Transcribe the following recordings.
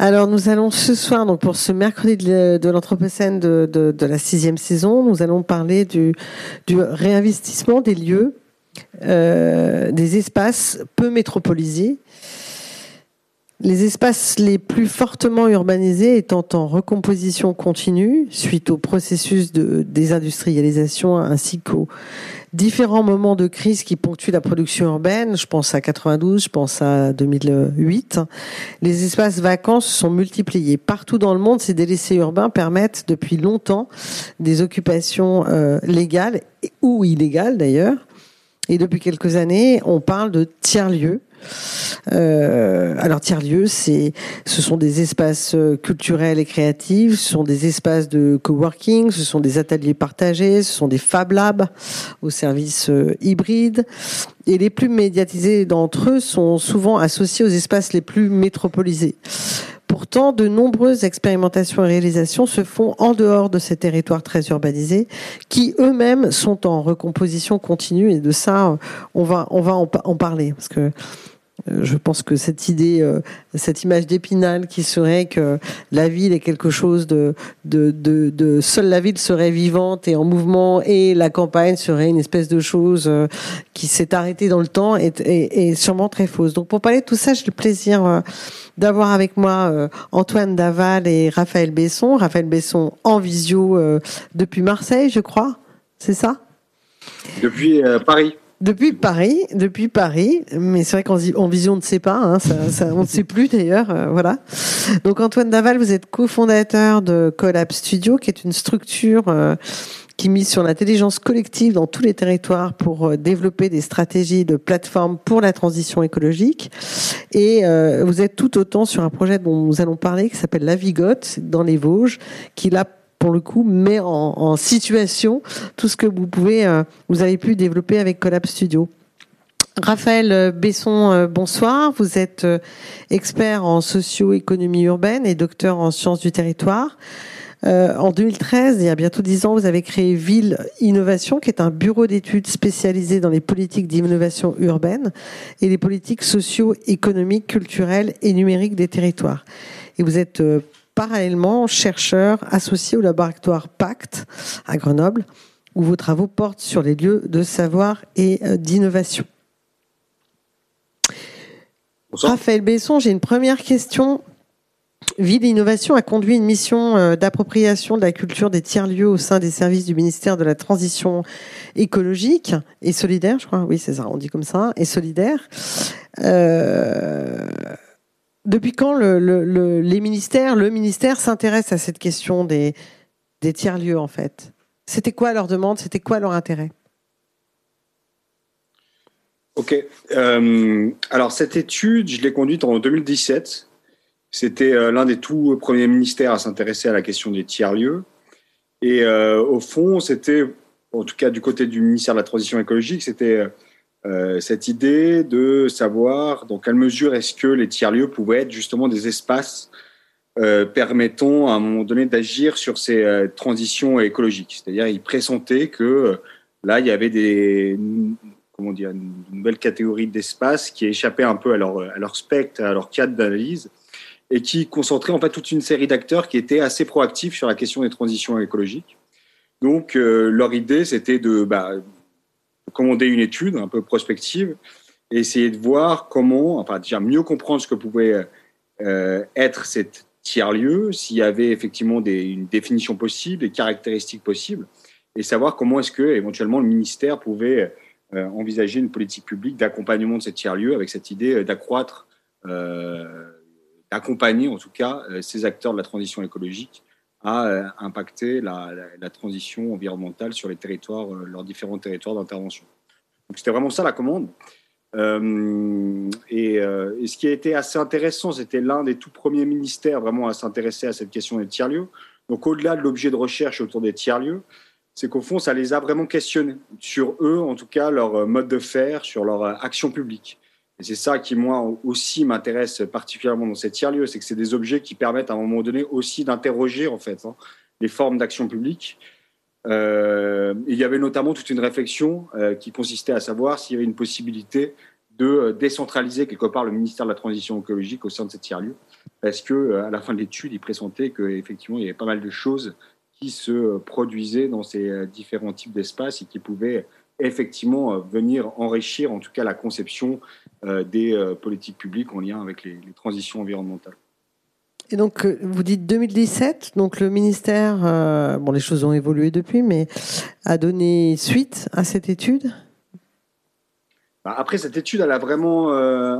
Alors, nous allons ce soir, donc pour ce mercredi de l'Anthropocène de, de, la sixième saison, nous allons parler du, du réinvestissement des lieux, euh, des espaces peu métropolisés. Les espaces les plus fortement urbanisés étant en recomposition continue suite au processus de désindustrialisation ainsi qu'aux différents moments de crise qui ponctuent la production urbaine. Je pense à 92, je pense à 2008. Les espaces vacants se sont multipliés. Partout dans le monde, ces délaissés urbains permettent depuis longtemps des occupations euh, légales ou illégales d'ailleurs. Et depuis quelques années, on parle de tiers-lieux euh, alors tiers-lieux, c'est, ce sont des espaces euh, culturels et créatifs, ce sont des espaces de coworking, ce sont des ateliers partagés, ce sont des Fab Labs au service euh, hybride. Et les plus médiatisés d'entre eux sont souvent associés aux espaces les plus métropolisés. Pourtant, de nombreuses expérimentations et réalisations se font en dehors de ces territoires très urbanisés, qui eux-mêmes sont en recomposition continue. Et de ça, on va, on va en, parler. Parce que je pense que cette idée, euh, cette image d'épinal qui serait que la ville est quelque chose de, de, de, de, seule la ville serait vivante et en mouvement et la campagne serait une espèce de chose euh, qui s'est arrêtée dans le temps est, est, est, sûrement très fausse. Donc pour parler de tout ça, j'ai le plaisir d'avoir avec moi Antoine Daval et Raphaël Besson. Raphaël Besson en visio depuis Marseille, je crois. C'est ça? Depuis Paris. Depuis Paris, depuis Paris, mais c'est vrai qu'en vision on ne sait pas, hein, ça, ça, on ne sait plus d'ailleurs, euh, voilà. Donc Antoine Daval, vous êtes cofondateur de Collab Studio, qui est une structure euh, qui mise sur l'intelligence collective dans tous les territoires pour euh, développer des stratégies de plateforme pour la transition écologique. Et vous êtes tout autant sur un projet dont nous allons parler qui s'appelle La Vigotte dans les Vosges, qui là pour le coup, met en, situation tout ce que vous pouvez, euh, vous avez pu développer avec Collab Studio. Raphaël Besson, euh, bonsoir. Vous êtes euh, expert en socio-économie urbaine et docteur en sciences du territoire. en 2013, il y a bientôt dix ans, vous avez créé Ville Innovation, qui est un bureau d'études spécialisé dans les politiques d'innovation urbaine et les politiques socio-économiques, culturelles et numériques des territoires. Et vous êtes parallèlement chercheur associé au laboratoire Pacte à Grenoble, où vos travaux portent sur les lieux de savoir et euh, d'innovation. Raphaël Besson, j'ai une première question. Ville Innovation a conduit une mission euh, d'appropriation de la culture des tiers-lieux au sein des services du ministère de la Transition écologique et solidaire, je crois. Oui, c'est ça, on dit comme ça, et solidaire. Euh, depuis quand le, les ministères, le ministère s'intéresse à cette question des, tiers-lieux, en fait? C'était quoi leur demande? C'était quoi leur intérêt? Ok. Euh, alors, cette étude, je l'ai conduite en 2017. C'était euh, l'un des tout premiers ministères à s'intéresser à la question des tiers-lieux. Et euh, au fond, c'était, en tout cas du côté du ministère de la Transition écologique, c'était euh, cette idée de savoir dans quelle mesure est-ce que les tiers-lieux pouvaient être justement des espaces euh, permettant à un moment donné d'agir sur ces euh, transitions écologiques. C'est-à-dire, ils pressentaient que là, il y avait des, comment dire, une nouvelle catégorie d'espaces qui échappaient un peu à leur, à leur spectre, à leur cadre d'analyse, et qui concentraient en fait toute une série d'acteurs qui étaient assez proactifs sur la question des transitions écologiques. Donc, leur idée, c'était de bah, commander une étude un peu prospective et essayer de voir comment, enfin déjà mieux comprendre ce que pouvait euh, être cette tiers-lieu, s'il y avait effectivement des, une définition possible, des caractéristiques possibles, et savoir comment est-ce que éventuellement le ministère pouvait euh, envisager une politique publique d'accompagnement de ces tiers-lieux avec cette idée d'accroître, euh, d'accompagner en tout cas ces acteurs de la transition écologique à euh, impacter la, transition environnementale sur les territoires, euh, leurs différents territoires d'intervention. Donc c'était vraiment ça la commande. Euh, et, ce qui a été assez intéressant, c'était l'un des tout premiers ministères vraiment à s'intéresser à cette question des tiers-lieux. Donc au-delà de l'objet de recherche autour des tiers-lieux, c'est qu'au fond, ça les a vraiment questionnés sur eux, en tout cas leur mode de faire, sur leur action publique. Et c'est ça qui, moi, aussi m'intéresse particulièrement dans ces tiers-lieux, c'est que c'est des objets qui permettent à un moment donné aussi d'interroger, en fait, hein, les formes d'action publique. Euh, il y avait notamment toute une réflexion euh, qui consistait à savoir s'il y avait une possibilité de décentraliser quelque part le ministère de la Transition écologique au sein de ces tiers-lieux, parce que à la fin de l'étude, il présentait qu'effectivement, il y avait pas mal de choses qui se produisaient dans ces différents types d'espaces et qui pouvaient effectivement venir enrichir, en tout cas, la conception des politiques publiques en lien avec les transitions environnementales. Et donc, euh, vous dites 2017, donc le ministère, euh, bon, les choses ont évolué depuis, mais a donné suite à cette étude? Bah, Après, cette étude, elle a vraiment, euh,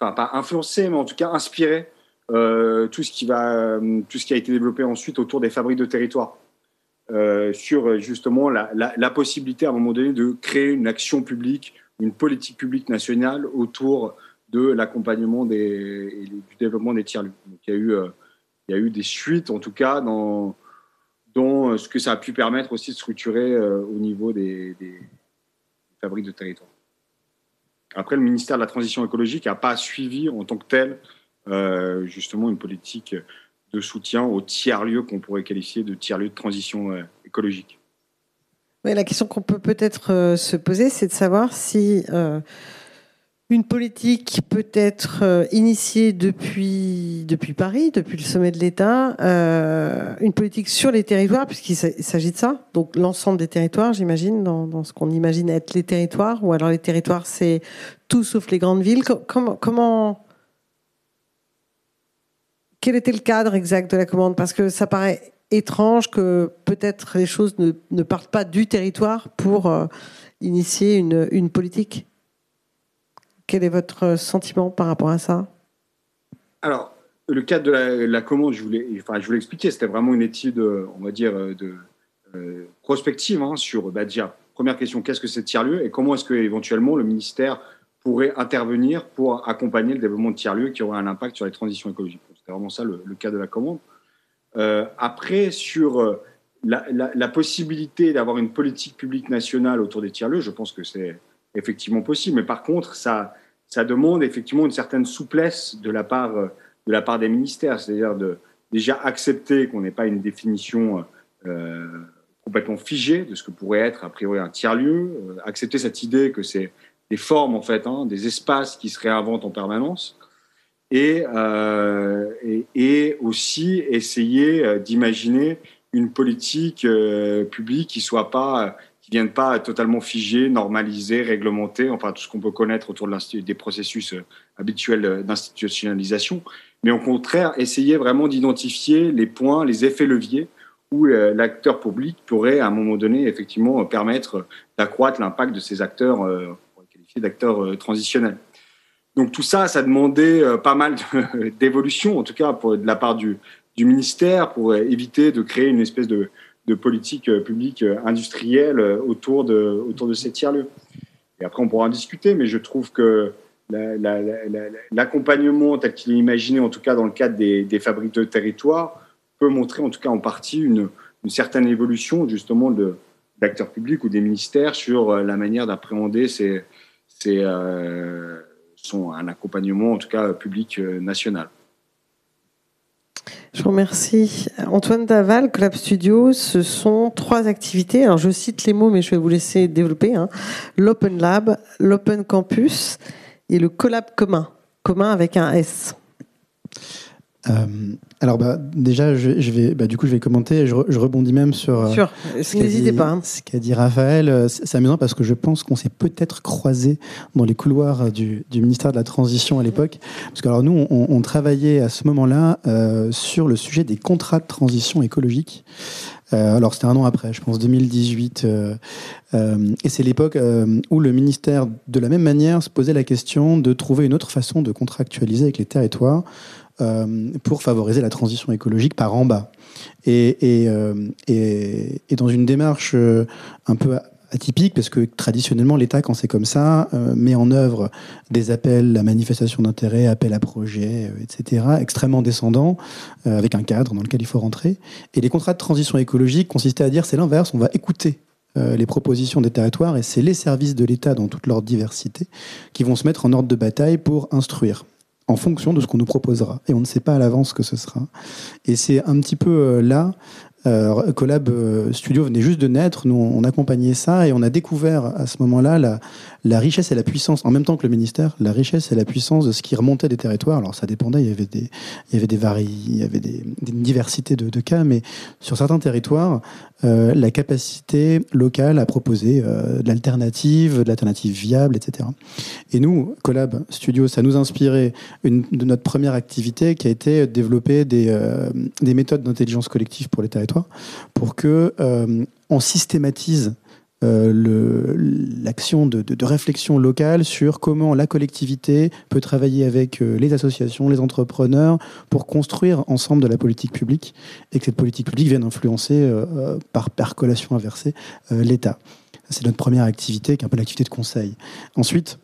enfin, pas influencé, mais en tout cas inspiré tout, ce qui va, tout ce qui a été développé ensuite autour des fabriques de territoire. sur justement la, la, possibilité à un moment donné de créer une action publique, une politique publique nationale autour de l'accompagnement et du développement des tiers-lieux. il y a eu, euh, il y a eu des suites, en tout cas, dans, euh, ce que ça a pu permettre aussi de structurer euh, au niveau des, des, fabriques de territoire. Après, le ministère de la Transition écologique n'a pas suivi en tant que tel justement une politique de soutien aux tiers-lieux qu'on pourrait qualifier de tiers-lieux de transition écologique. La question qu'on peut peut-être se poser, c'est de savoir si une politique peut être euh, initiée depuis, depuis Paris, depuis le sommet de l'État, euh, une politique sur les territoires, puisqu'il s'agit de ça, donc l'ensemble des territoires, j'imagine, dans, ce qu'on imagine être les territoires, ou alors les territoires, c'est tout sauf les grandes villes. Comment, quel était le cadre exact de la commande? Parce que ça paraît étrange que peut-être les choses ne, ne partent pas du territoire pour euh, initier une, une politique. Quel est votre sentiment par rapport à ça? Alors, le cadre de la, commande, je voulais, enfin, je voulais expliquer, c'était vraiment une étude, on va dire, de euh, prospective hein, sur, bah, déjà, première question, qu'est-ce que c'est tiers-lieu et comment est-ce que éventuellement le ministère pourrait intervenir pour accompagner le développement de tiers-lieux qui aurait un impact sur les transitions écologiques? C'était vraiment ça le, cas de la commande. Euh, après, sur euh, la, possibilité d'avoir une politique publique nationale autour des tiers-lieux, je pense que c'est effectivement possible. Mais par contre, ça, demande effectivement une certaine souplesse de la part, de la part des ministères, c'est-à-dire de déjà accepter qu'on n'ait pas une définition euh, complètement figée de ce que pourrait être a priori un tiers-lieu, euh, accepter cette idée que c'est des formes en fait, hein, des espaces qui se réinventent en permanence, et, euh, et, et, aussi essayer d'imaginer une politique publique qui soit pas qui viennent pas totalement figer, normaliser, réglementer, enfin tout ce qu'on peut connaître autour de des processus euh, habituels d'institutionnalisation, mais au contraire essayer vraiment d'identifier les points, les effets leviers où euh, l'acteur public pourrait à un moment donné effectivement permettre d'accroître l'impact de ces acteurs, euh, qualifiés d'acteurs transitionnels. Donc tout ça, ça demandait pas mal d'évolution, en tout cas de la part du, ministère, pour éviter de créer une espèce de, politique euh, publique euh, industrielle euh, autour de, autour de ces tiers-lieux. Et après, on pourra en discuter, mais je trouve que l'accompagnement tel qu'il est imaginé, en tout cas dans le cadre des, des, fabriques de territoire, peut montrer en tout cas en partie une, certaine évolution justement d'acteurs publics ou des ministères sur la manière d'appréhender ces, son, un accompagnement en tout cas public national. Je vous remercie. Antoine Daval, Club Studio, ce sont trois activités. Alors, je cite les mots, mais je vais vous laisser développer. Hein. L'Open Lab, l'Open Campus et le Collab commun, commun avec un S. Euh, alors bah, déjà, je, vais, bah, du coup, je vais commenter. Je, je rebondis même sur. Euh. N'hésitez pas. Hein. Ce qu'a dit Raphaël, euh, c'est amusant parce que je pense qu'on s'est peut-être croisé dans les couloirs du, du, ministère de la Transition à l'époque, parce que alors nous, on, on travaillait à ce moment-là euh, sur le sujet des contrats de transition écologique. Euh, alors c'était un an après, je pense 2018, euh, euh, et c'est l'époque où le ministère, de la même manière, se posait la question de trouver une autre façon de contractualiser avec les territoires euh, pour favoriser la transition écologique par en bas. Et, euh, dans une démarche euh, un peu atypique parce que traditionnellement l'État quand c'est comme ça met en œuvre des appels à manifestation d'intérêt, appels à projets, etc. extrêmement descendants avec un cadre dans lequel il faut rentrer. Et les contrats de transition écologique consistaient à dire c'est l'inverse, on va écouter les propositions des territoires et c'est les services de l'État dans toute leur diversité qui vont se mettre en ordre de bataille pour instruire en fonction de ce qu'on nous proposera. Et on ne sait pas à l'avance ce que ce sera. Et c'est un petit peu euh, Collab Studio venait juste de naître, nous on accompagnait ça et on a découvert à ce moment-là la, richesse et la puissance, en même temps que le ministère, la richesse et la puissance de ce qui remontait des territoires. Alors ça dépendait, il y avait des, il y avait des il y avait des, diversités de, cas, mais sur certains territoires, euh, la capacité locale à proposer euh, de l'alternative, de l'alternative viable, etc. Et nous, Collab Studio, ça nous a inspiré une, de notre première activité qui a été de développer des, euh, des méthodes d'intelligence collective pour les territoires, pour que on systématise euh, l'action de, réflexion locale sur comment la collectivité peut travailler avec euh, les associations, les entrepreneurs, pour construire ensemble de la politique publique et que cette politique publique vienne influencer euh, par percolation inversée l'État. C'est notre première activité, qui est un peu l'activité de conseil. Ensuite,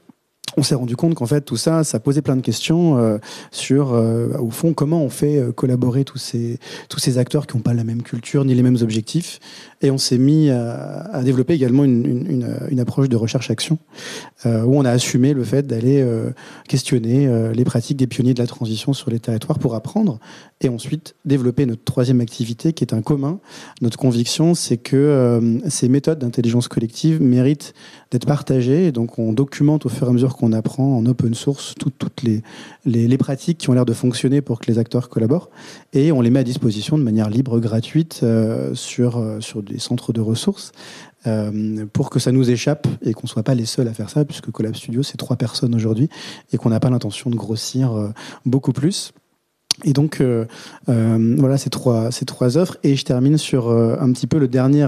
on s'est rendu compte qu'en fait tout ça, ça posait plein de questions euh, sur, euh, au fond, comment on fait euh, collaborer tous ces, tous ces acteurs qui n'ont pas la même culture ni les mêmes objectifs. Et on s'est mis à, développer également une, une, approche de recherche-action où on a assumé le fait d'aller questionner les pratiques des pionniers de la transition sur les territoires pour apprendre et ensuite développer notre troisième activité qui est un commun. Notre conviction, c'est que ces méthodes d'intelligence collective méritent d'être partagées et donc on documente au fur et à mesure qu'on apprend en open source toutes les, pratiques qui ont l'air de fonctionner pour que les acteurs collaborent et on les met à disposition de manière libre, gratuite euh, sur, euh, sur des centres de ressources euh, pour que ça nous échappe et qu'on soit pas les seuls à faire ça, puisque Collab Studio, c'est trois personnes aujourd'hui et qu'on n'a pas l'intention de grossir beaucoup plus. Et donc, euh, euh, voilà ces trois, ces trois offres. Et je termine sur euh, un petit peu le dernier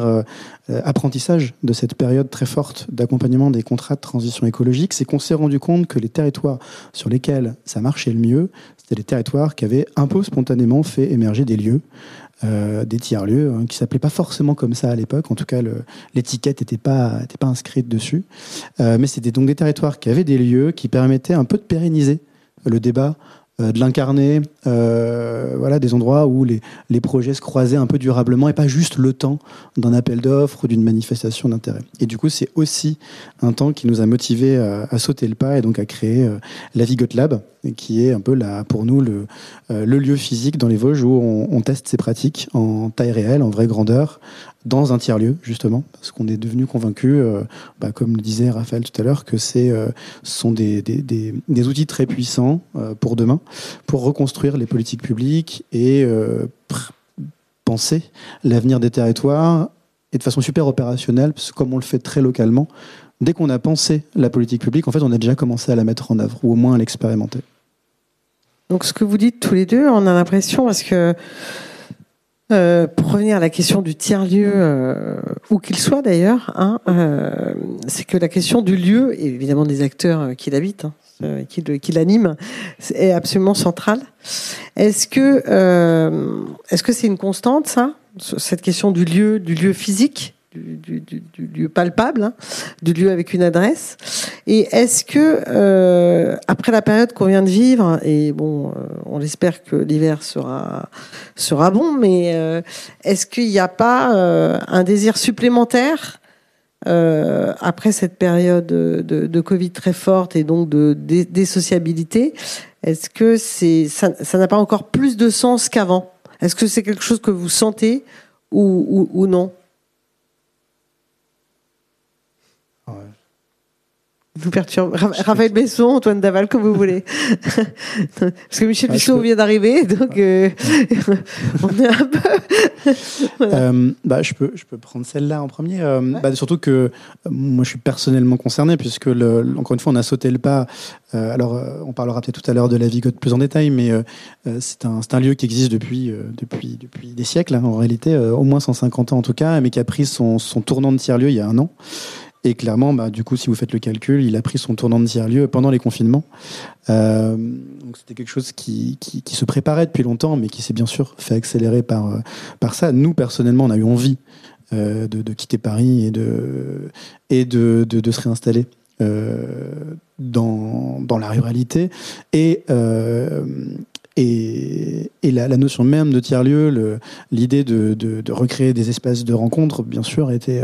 apprentissage de cette période très forte d'accompagnement des contrats de transition écologique. C'est qu'on s'est rendu compte que les territoires sur lesquels ça marchait le mieux, c'était les territoires qui avaient un peu spontanément fait émerger des lieux. des tiers-lieux, hein, qui s'appelaient pas forcément comme ça à l'époque. En tout cas, l'étiquette n'était pas, était pas inscrite dessus. mais c'était donc des territoires qui avaient des lieux qui permettaient un peu de pérenniser le débat euh, de l'incarner, euh, voilà, des endroits où les, les, projets se croisaient un peu durablement et pas juste le temps d'un appel d'offres ou d'une manifestation d'intérêt. Et du coup, c'est aussi un temps qui nous a motivés à, sauter le pas et donc à créer euh, la Vigot Lab, qui est un peu là pour nous le, le lieu physique dans les Vosges où on, on, teste ces pratiques en taille réelle, en vraie grandeur, dans un tiers-lieu, justement, parce qu'on est devenu convaincu, euh, bah, comme le disait Raphaël tout à l'heure, que c'est, euh, sont des, des, outils très puissants euh, pour demain, pour reconstruire les politiques publiques et penser l'avenir des territoires et de façon super opérationnelle, parce que comme on le fait très localement, dès qu'on a pensé la politique publique, en fait, on a déjà commencé à la mettre en œuvre, ou au moins à l'expérimenter. Donc, ce que vous dites tous les deux, on a l'impression, parce que euh, pour revenir à la question du tiers-lieu, euh, où qu'il soit d'ailleurs, hein, euh, c'est que la question du lieu, et évidemment des acteurs euh, qui l'habitent, hein, qui, qui l'animent, est absolument centrale. Est-ce que est-ce que c'est une constante ça, cette question du lieu, du lieu physique? Du, lieu palpable, hein, du lieu avec une adresse. Et est-ce que euh, après la période qu'on vient de vivre, et bon, euh, on espère que l'hiver sera sera bon, mais euh, est-ce qu'il n'y a pas un désir supplémentaire après cette période de, Covid très forte et donc de désociabilité Est-ce que c'est ça n'a pas encore plus de sens qu'avant? Est-ce que c'est quelque chose que vous sentez ou non? Vous perturbe. Raphaël Besson, Antoine Daval, comme vous voulez. Parce que Michel ah, vient d'arriver, donc euh, on est un peu. euh, bah, je, peux, je peux prendre celle-là en premier. Euh, bah, surtout que moi, je suis personnellement concerné, puisque, le, encore une fois, on a sauté le pas. alors, on parlera peut-être tout à l'heure de la Vigote plus en détail, mais c'est un, un, lieu qui existe depuis, depuis, depuis des siècles, hein, en réalité, au moins 150 ans en tout cas, mais qui a pris son, son tournant de tiers-lieu il y a un an. Et clairement, bah, du coup, si vous faites le calcul, il a pris son tournant de tiers-lieu pendant les confinements. Euh, c'était quelque chose qui, qui, se préparait depuis longtemps, mais qui s'est bien sûr fait accélérer par, euh, par ça. Nous, personnellement, on a eu envie euh, de, de, quitter Paris et de, et de, de, se réinstaller. Dans, dans la ruralité et et, et la, notion même de tiers-lieu, l'idée de, de, recréer des espaces de rencontre, bien sûr, était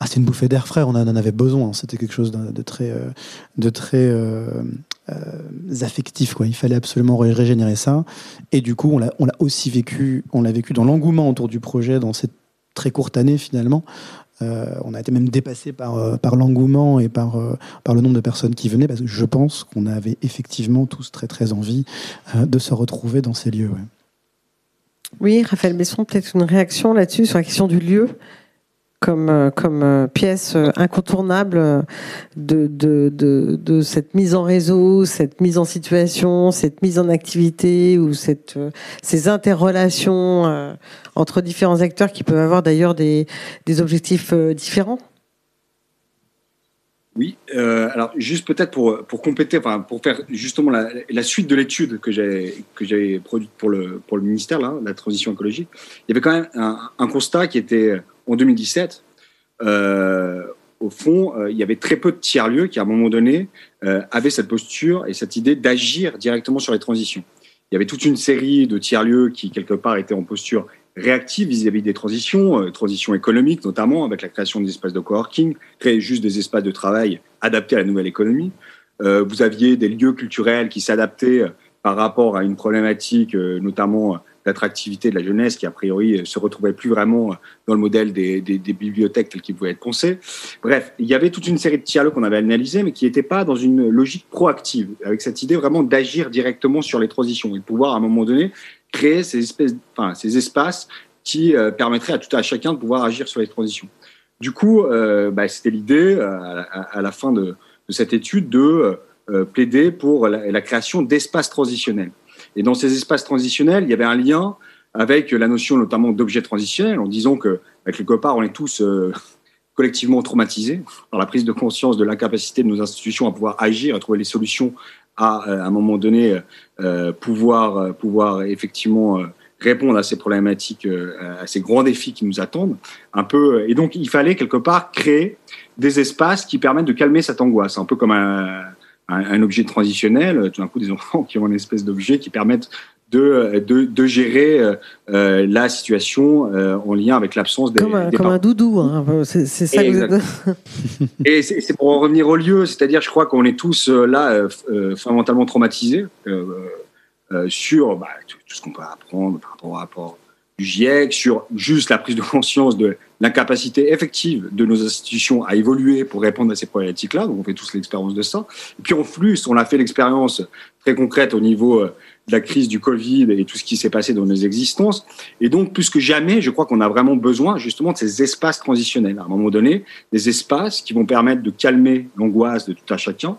ah, c'est une bouffée d'air frais, on en avait besoin. C'était quelque chose de, très, très euh, affectifs. Quoi. Il fallait absolument régénérer ça. Et du coup, on l'a, aussi vécu, on l'a vécu dans l'engouement autour du projet dans cette très courte année finalement. on a été même dépassé par, l'engouement et par, par le nombre de personnes qui venaient, parce que je pense qu'on avait effectivement tous très très envie de se retrouver dans ces lieux. Oui, Raphaël Besson, peut-être une réaction là-dessus sur la question du lieu? Comme, euh, comme euh, pièce euh, incontournable de, cette mise en réseau, cette mise en situation, cette mise en activité ou ces interrelations entre différents acteurs qui peuvent avoir d'ailleurs des objectifs différents oui, euh, alors juste peut-être pour, pour compléter, enfin pour faire justement la, suite de l'étude que j'ai que j'ai produite pour le pour le ministère là, la transition écologique, il y avait quand même un, constat qui était en 2017. Euh, au fond, euh, il y avait très peu de tiers lieux qui à un moment donné euh, avaient cette posture et cette idée d'agir directement sur les transitions. Il y avait toute une série de tiers lieux qui quelque part étaient en posture réactive vis-à-vis des transitions, euh, transitions économiques notamment, avec la création des espaces de coworking, créer juste des espaces de travail adaptés à la nouvelle économie. Euh, vous aviez des lieux culturels qui s'adaptaient euh, par rapport à une problématique, notamment d'attractivité de la jeunesse, qui a priori se retrouvait plus vraiment dans le modèle des, bibliothèques telles qu'ils pouvaient être pensées. Bref, il y avait toute une série de tiers qu'on avait analysés, mais qui n'étaient pas dans une logique proactive, avec cette idée vraiment d'agir directement sur les transitions et de pouvoir, à un moment donné, créer ces, espèces, enfin, ces espaces qui euh, permettraient à tout à chacun de pouvoir agir sur les transitions. Du coup, euh, bah, c'était l'idée euh, à, la fin de, cette étude de plaider pour la, création d'espaces transitionnels. Et dans ces espaces transitionnels, il y avait un lien avec la notion notamment d'objets transitionnels, en disant que bah, quelque part, on est tous collectivement traumatisés par la prise de conscience de l'incapacité de nos institutions à pouvoir agir, à trouver les solutions à, à un moment donné, euh, pouvoir, euh, pouvoir effectivement euh, répondre à ces problématiques, à ces grands défis qui nous attendent. Un peu, et donc, il fallait quelque part créer des espaces qui permettent de calmer cette angoisse, un peu comme un, un, un objet transitionnel. Tout d'un coup, des enfants qui ont une espèce d'objet qui permettent de, de, de gérer euh, la situation euh, en lien avec l'absence des, comme un, des comme un doudou. Hein. C'est ça. Exactement. Et c'est pour en revenir au lieu, c'est-à-dire, je crois qu'on est tous euh, là euh, fondamentalement traumatisés euh, sur bah, tout, tout, ce qu'on peut apprendre par rapport au rapport du GIEC, sur juste la prise de conscience de l'incapacité effective de nos institutions à évoluer pour répondre à ces problématiques-là. Donc, on fait tous l'expérience de ça. Et puis, en plus, on a fait l'expérience très concrète au niveau la crise du Covid et tout ce qui s'est passé dans nos existences. Et donc, plus que jamais, je crois qu'on a vraiment besoin justement de ces espaces transitionnels. À un moment donné, des espaces qui vont permettre de calmer l'angoisse de tout à chacun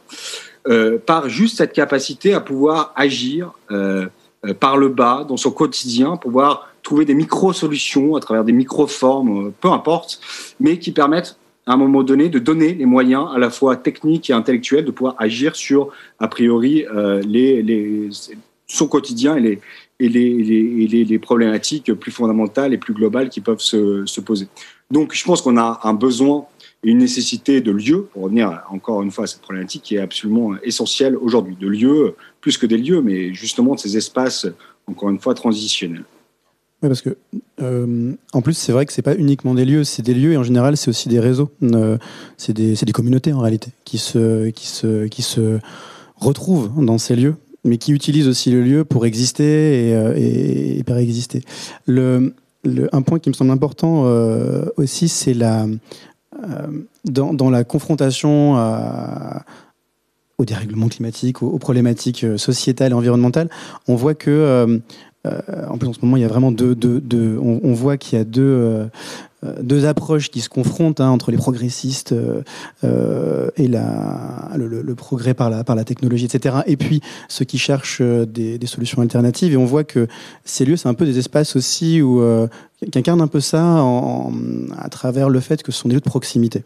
euh, par juste cette capacité à pouvoir agir euh, euh, par le bas dans son quotidien, pouvoir trouver des micro-solutions à travers des micro-formes, peu importe, mais qui permettent à un moment donné de donner les moyens à la fois techniques et intellectuels de pouvoir agir sur, a priori, les, les, son quotidien et les, problématiques plus fondamentales et plus globales qui peuvent se, se poser. Donc, je pense qu'on a un besoin et une nécessité de lieux, pour revenir encore une fois à cette problématique qui est absolument essentielle aujourd'hui, de lieux, plus que des lieux, mais justement de ces espaces, encore une fois, transitionnels. Oui, parce que euh, en plus, c'est vrai que c'est pas uniquement des lieux, c'est des lieux et en général, c'est aussi des réseaux. Euh, c'est des, communautés en réalité qui se retrouvent dans ces lieux mais qui utilise aussi le lieu pour exister et, euh, et, et péréexister. Le, un point qui me semble important euh, aussi, c'est la euh, dans, la confrontation à, au dérèglement climatique, aux, problématiques euh, sociétales et environnementales, on voit que en plus en ce moment il y a vraiment deux, deux, deux on, voit qu'il y a deux deux approches qui se confrontent hein, entre les progressistes euh, euh, et la, le, le, progrès par la, par la technologie, etc. Et puis ceux qui cherchent euh, des, des solutions alternatives. Et on voit que ces lieux, c'est un peu des espaces aussi où euh, qui incarnent un peu ça à travers le fait que ce sont des lieux de proximité.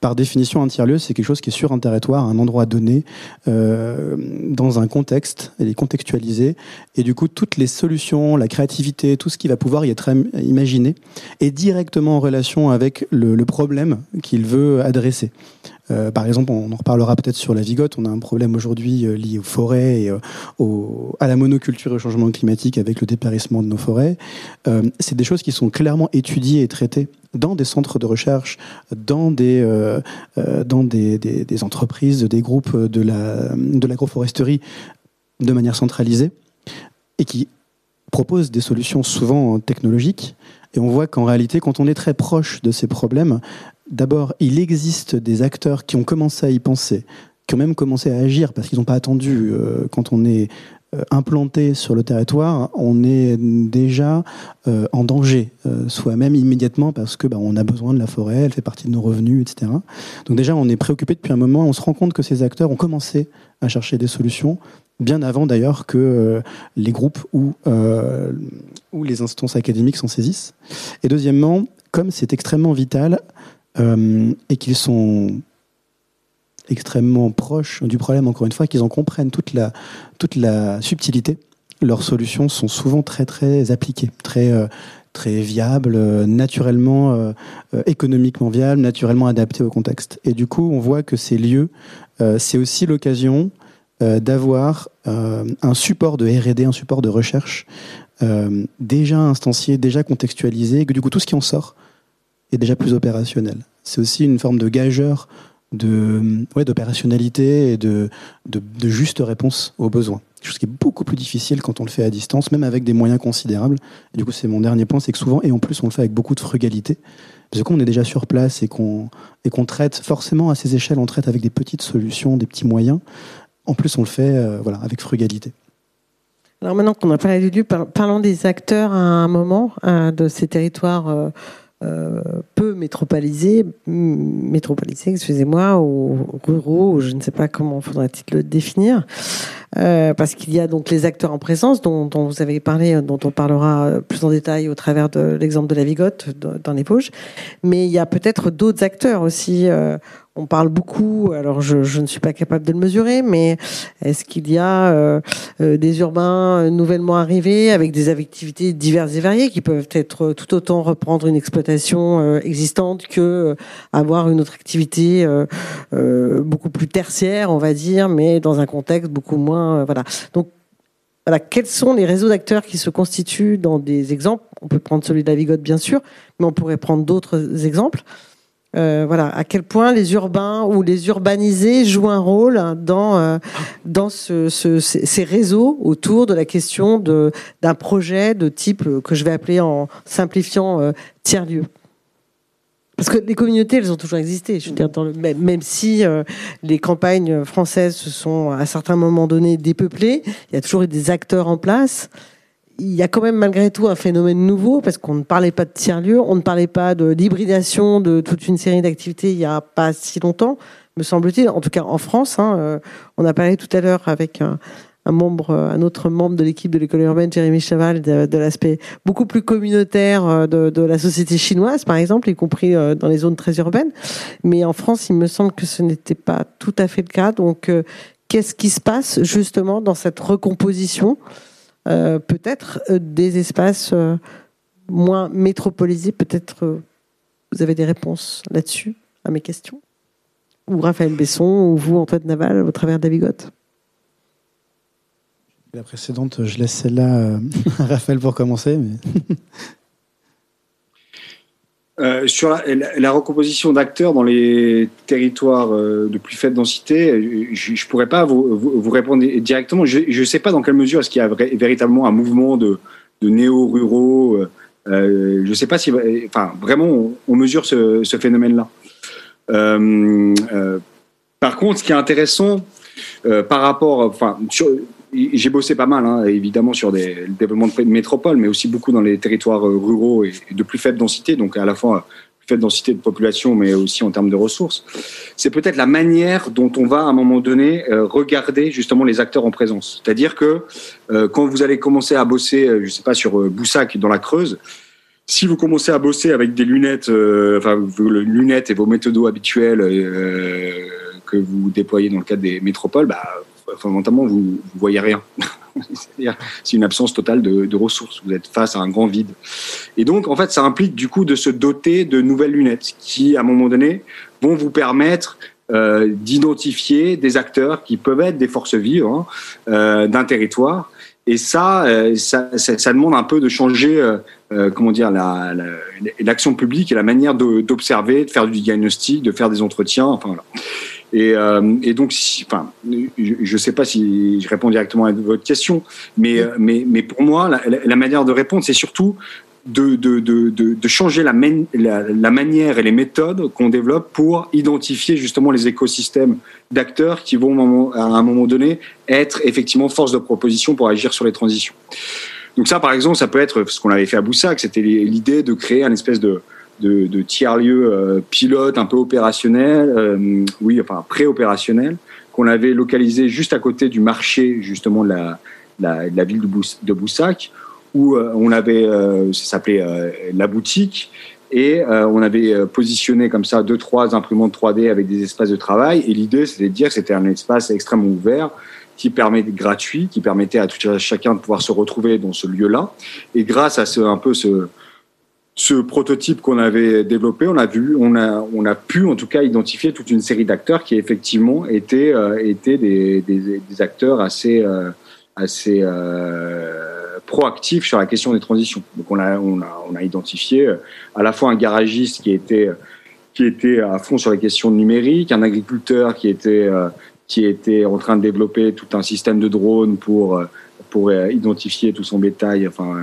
Par définition, un tiers-lieu, c'est quelque chose qui est sur un territoire, un endroit donné, euh, dans un contexte, elle est contextualisée, et du coup, toutes les solutions, la créativité, tout ce qui va pouvoir y être imaginé, est directement en relation avec le, problème qu'il veut adresser. Euh, par exemple, on en reparlera peut-être sur la vigote. On a un problème aujourd'hui euh, lié aux forêts à la monoculture et au changement climatique avec le dépérissement de nos forêts. C'est des choses qui sont clairement étudiés et traités dans des centres de recherche, dans des, euh, euh, dans des, des, entreprises, des groupes de, la, de l'agroforesterie de manière centralisée, et qui proposent des solutions souvent technologiques. Et on voit qu'en réalité, quand on est très proche de ces problèmes, d'abord, il existe des acteurs qui ont commencé à y penser, qui ont même commencé à agir parce qu'ils n'ont pas attendu euh, quand on est implanté sur le territoire, on est déjà euh, en danger, euh, soi-même immédiatement parce que bah, on a besoin de la forêt, elle fait partie de nos revenus, etc. Donc déjà, on est préoccupé depuis un moment, on se rend compte que ces acteurs ont commencé à chercher des solutions, bien avant d'ailleurs que les groupes ou, ou les instances académiques s'en saisissent. Et deuxièmement, comme c'est extrêmement vital et qu'ils sont extrêmement proches du problème, encore une fois, qu'ils en comprennent toute la, toute la subtilité. Leurs solutions sont souvent très très appliquées, très euh, très viables, euh, naturellement euh, économiquement viables, naturellement adaptées au contexte. Et du coup, on voit que ces lieux, c'est aussi l'occasion d'avoir un support de R&D, un support de recherche déjà instancié, déjà contextualisé, et que du coup tout ce qui en sort est déjà plus opérationnel. C'est aussi une forme de gageur de ouais, d'opérationnalité et de, de, juste réponse aux besoins. Chose qui est beaucoup plus difficile quand on le fait à distance, même avec des moyens considérables. Du coup, c'est mon dernier point, c'est que souvent, et en plus, on le fait avec beaucoup de frugalité, parce qu'on est déjà sur place et qu'on et qu'on traite forcément à ces échelles, on traite avec des petites solutions, des petits moyens. En plus, on le fait euh, voilà avec frugalité. Alors maintenant qu'on a parlé du lieu, parlons des acteurs à un moment euh, de ces territoires. Euh, euh, peu métropolisés, métropolisés, excusez-moi, ou ruraux, je ne sais pas comment faudrait-il le définir, euh, parce qu'il y a donc les acteurs en présence dont, vous avez parlé, dont on parlera plus en détail au travers de l'exemple de la Vigotte dans les Vosges, mais il y a peut-être d'autres acteurs aussi euh, on parle beaucoup, alors je, ne suis pas capable de le mesurer, mais est-ce qu'il y a euh, euh, des urbains nouvellement arrivés avec des activités diverses et variées qui peuvent être tout autant reprendre une exploitation euh, existante que avoir une autre activité beaucoup plus tertiaire, on va dire, mais dans un contexte beaucoup moins voilà. Donc quels sont les réseaux d'acteurs qui se constituent dans des exemples? On peut prendre celui de la Vigotte, bien sûr, mais on pourrait prendre d'autres exemples. Euh, voilà, à quel point les urbains ou les urbanisés jouent un rôle dans euh, dans ce, ces réseaux autour de la question d'un projet de type que je vais appeler en simplifiant euh, tiers lieu. Parce que les communautés, elles ont toujours existé. Même, si les campagnes françaises se sont à certains moments donnés dépeuplées, il y a toujours eu des acteurs en place il y a quand même malgré tout un phénomène nouveau parce qu'on ne parlait pas de tiers-lieux, on ne parlait pas de l'hybridation de toute une série d'activités il n'y a pas si longtemps, me semble-t-il, en tout cas en France. Hein, euh, on a parlé tout à l'heure avec un, membre, un autre membre de l'équipe de l'école urbaine, Jérémy Chaval, de, l'aspect beaucoup plus communautaire euh, de, la société chinoise, par exemple, y compris euh, dans les zones très urbaines. Mais en France, il me semble que ce n'était pas tout à fait le cas. Donc, qu'est-ce qui se passe justement dans cette recomposition euh, peut-être euh, des espaces euh, moins métropolisés. Peut-être vous avez des réponses là-dessus à mes questions? Ou Raphaël Besson, ou vous, Antoine Naval, au travers d'Avigotte La précédente, je laisse celle-là à Raphaël pour commencer. Euh, sur la, recomposition d'acteurs dans les territoires euh, de plus faible densité, je ne pourrais pas vous, répondre directement. Je ne sais pas dans quelle mesure est-ce qu'il y a véritablement un mouvement de, néo-ruraux. Euh, je ne sais pas si, enfin, vraiment, on, mesure ce, phénomène-là. par contre, ce qui est intéressant par rapport, enfin, sur, j'ai bossé pas mal, hein, évidemment, sur le développement de métropoles, mais aussi beaucoup dans les territoires euh, ruraux et de plus faible densité, donc à la fois plus faible densité de population, mais aussi en termes de ressources. C'est peut-être la manière dont on va, à un moment donné, euh, regarder justement les acteurs en présence. C'est-à-dire que euh, quand vous allez commencer à bosser, je sais pas, sur Boussac dans la Creuse, si vous commencez à bosser avec des lunettes, enfin, vos lunettes et vos méthodos habituels que vous déployez dans le cadre des métropoles, bah, fondamentalement, vous ne voyez rien. C'est une absence totale de, ressources. Vous êtes face à un grand vide. Et donc, en fait, ça implique du coup de se doter de nouvelles lunettes qui, à un moment donné, vont vous permettre euh, d'identifier des acteurs qui peuvent être des forces vives hein, euh, d'un territoire Et ça, ça, ça, demande un peu de changer, comment dire, l'action la, publique et la manière d'observer, de, faire du diagnostic, de faire des entretiens. Enfin voilà. Et, et donc, enfin, je ne sais pas si je réponds directement à votre question, mais, mais, mais pour moi, la, la manière de répondre, c'est surtout de, de, de, de changer la, la, la, manière et les méthodes qu'on développe pour identifier justement les écosystèmes d'acteurs qui vont à un moment donné être effectivement force de proposition pour agir sur les transitions. Donc ça, par exemple, ça peut être ce qu'on avait fait à Boussac, c'était l'idée de créer un espèce de, de, de tiers-lieu euh, pilote un peu opérationnel, euh, oui, enfin pré-opérationnel, qu'on avait localisé juste à côté du marché justement de la, ville de Boussac, où euh, on avait, ça s'appelait la boutique, et on avait positionné comme ça deux trois imprimantes 3D avec des espaces de travail. Et l'idée, c'était de dire que c'était un espace extrêmement ouvert qui permet gratuit, qui permettait à tout chacun de pouvoir se retrouver dans ce lieu-là. Et grâce à ce un peu ce ce prototype qu'on avait développé, on a vu, on a, on a pu en tout cas identifier toute une série d'acteurs qui effectivement étaient, étaient des, des, des, acteurs assez, assez proactif sur la question des transitions. Donc on a, on a, on a identifié euh, à la fois un garagiste qui était, qui était à fond sur les questions numériques, un agriculteur qui était, euh, qui était en train de développer tout un système de drones pour, euh, pour identifier tout son bétail enfin,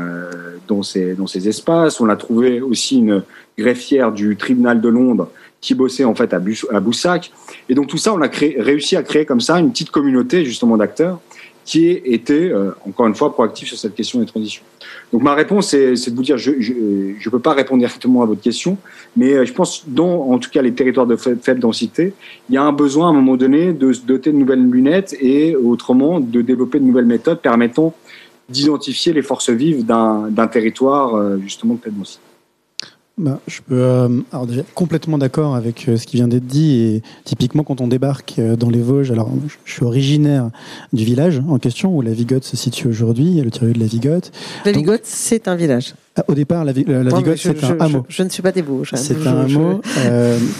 dans, ces, espaces. On a trouvé aussi une greffière du tribunal de Londres qui bossait en fait à, Boussac. Et donc tout ça, on a réussi à créer comme ça une petite communauté justement d'acteurs qui était, euh, encore une fois, proactif sur cette question des transitions. Donc ma réponse, c'est de vous dire, je ne peux pas répondre directement à votre question, mais euh, je pense, dans en tout cas les territoires de faible densité, il y a un besoin à un moment donné de se doter de nouvelles lunettes et autrement de développer de nouvelles méthodes permettant d'identifier les forces vives d'un territoire euh, justement de faible densité. Bah, je peux euh, alors déjà complètement d'accord avec euh, ce qui vient d'être dit et typiquement quand on débarque euh, dans les Vosges, alors je suis originaire du village en question où la Vigotte se situe aujourd'hui, le tireux de la Vigotte. La Vigotte, c'est un village. Ah, au départ, la, la, Vigotte, c'est un hameau. Je, ne suis pas des Vosges. Hein. C'est un hameau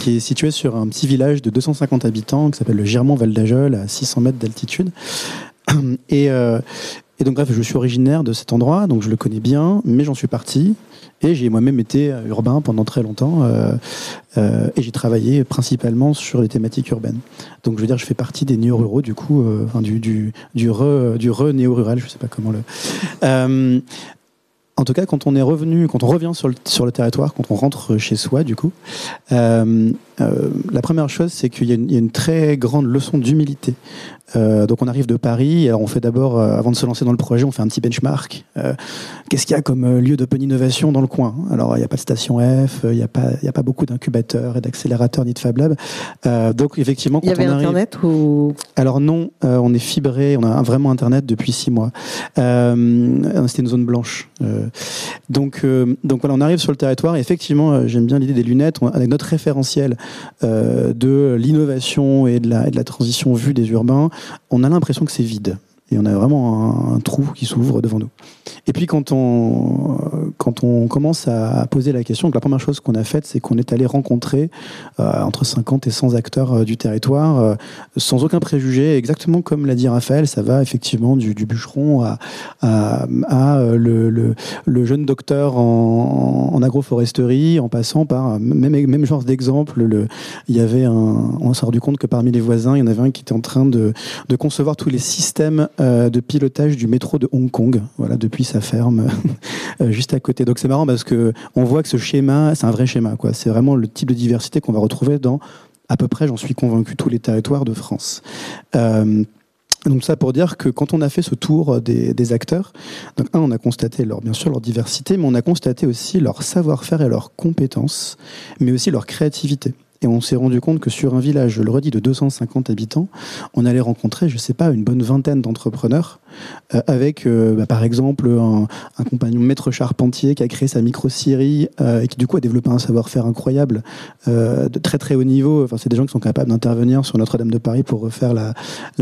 qui est situé sur un petit village de 250 habitants qui s'appelle le Girmont Val d'Ajol à 600 mètres d'altitude. Et, et donc bref, je suis originaire de cet endroit, donc je le connais bien, mais j'en suis parti. Et j'ai moi-même été urbain pendant très longtemps euh, euh, et j'ai travaillé principalement sur les thématiques urbaines. Donc je veux dire, je fais partie des néo-ruraux du coup, euh, enfin, du, du, du, re, du re néo-rural, je sais pas comment le. Euh, en tout cas, quand on est revenu, quand on revient sur le, sur le territoire, quand on rentre chez soi, du coup, euh, la première chose, c'est qu'il y, y, a une très grande leçon d'humilité. Euh, donc, on arrive de Paris. Alors, on fait d'abord, euh, avant de se lancer dans le projet, on fait un petit benchmark. Qu'est-ce qu'il y a comme lieu d'open innovation dans le coin? Alors, il n'y a pas de station F, il n'y a pas, il y a pas beaucoup d'incubateurs et d'accélérateurs ni de Fab Lab. donc, effectivement, quand il y avait on arrive... Internet ou? Alors non, on est fibré, on a vraiment Internet depuis six mois. C'était une zone blanche. donc, donc voilà, on arrive sur le territoire. Et effectivement, j'aime bien l'idée des lunettes. On, avec notre référentiel de l'innovation et de la, et de la transition vue des urbains, on a l'impression que c'est vide. Et on a vraiment un, trou qui s'ouvre devant nous. Et puis quand on, quand on commence à poser la question, la première chose qu'on a faite, c'est qu'on est allé rencontrer euh, entre 50 et 100 acteurs euh, du territoire, euh, sans aucun préjugé, exactement comme l'a dit Raphaël, ça va effectivement du, bûcheron à, le, jeune docteur en, agroforesterie, en passant par même, même genre d'exemple, le, il y avait on s'est rendu compte que parmi les voisins, il y en avait un qui était en train de concevoir tous les systèmes euh, de pilotage du métro de Hong Kong, voilà, depuis sa ferme euh, juste à côté. Donc c'est marrant parce que on voit que ce schéma, c'est un vrai schéma, quoi. C'est vraiment le type de diversité qu'on va retrouver dans à peu près, j'en suis convaincu, tous les territoires de France. Euh, donc ça pour dire que quand on a fait ce tour des, des, acteurs, un, on a constaté leur, bien sûr leur diversité, mais on a constaté aussi leur savoir-faire et leurs compétences, mais aussi leur créativité. Et on s'est rendu compte que sur un village, je le redis, de 250 habitants, on allait rencontrer, je sais pas, une bonne vingtaine d'entrepreneurs, euh, avec, euh, bah, par exemple, un, un, compagnon maître charpentier qui a créé sa micro-scierie euh, et qui, du coup, a développé un savoir-faire incroyable, euh, de très très haut niveau. Enfin, c'est des gens qui sont capables d'intervenir sur Notre-Dame de Paris pour refaire la,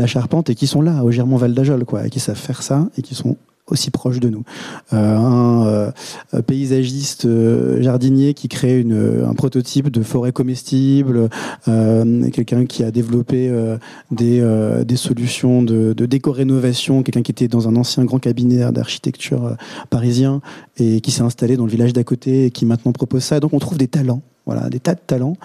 charpente et qui sont là, au Germont Val d'Ajol, quoi, et qui savent faire ça et qui sont aussi proche de nous. un paysagiste jardinier qui crée une, un prototype de forêt comestible, quelqu'un qui a développé des, des solutions de, de déco-rénovation, quelqu'un qui était dans un ancien grand cabinet d'architecture parisien et qui s'est installé dans le village d'à côté et qui maintenant propose ça. Donc on trouve des talents, voilà, des tas de talents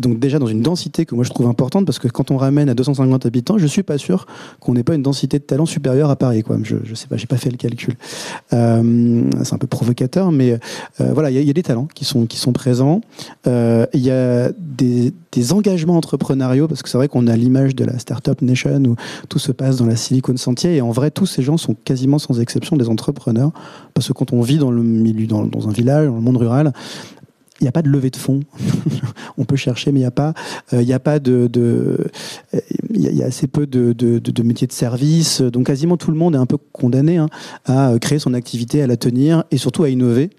donc déjà dans une densité que moi je trouve importante parce que quand on ramène à 250 habitants, je suis pas sûr qu'on n'ait pas une densité de talent supérieure à Paris. Quoi. Je, je sais pas, j'ai pas fait le calcul. Euh, c'est un peu provocateur, mais euh, voilà, il y, a des talents qui sont qui sont présents. Euh, il y a des, engagements entrepreneuriaux parce que c'est vrai qu'on a l'image de la startup nation où tout se passe dans la Silicon Sentier et en vrai tous ces gens sont quasiment sans exception des entrepreneurs parce que quand on vit dans le milieu dans un village, dans le monde rural, il n'y a pas de levée de fonds. on peut chercher, mais il n'y a pas. Euh, il n'y a pas de. Il y, a assez peu de, métiers de service. Donc quasiment tout le monde est un peu condamné hein, à créer son activité, à la tenir et surtout à innover.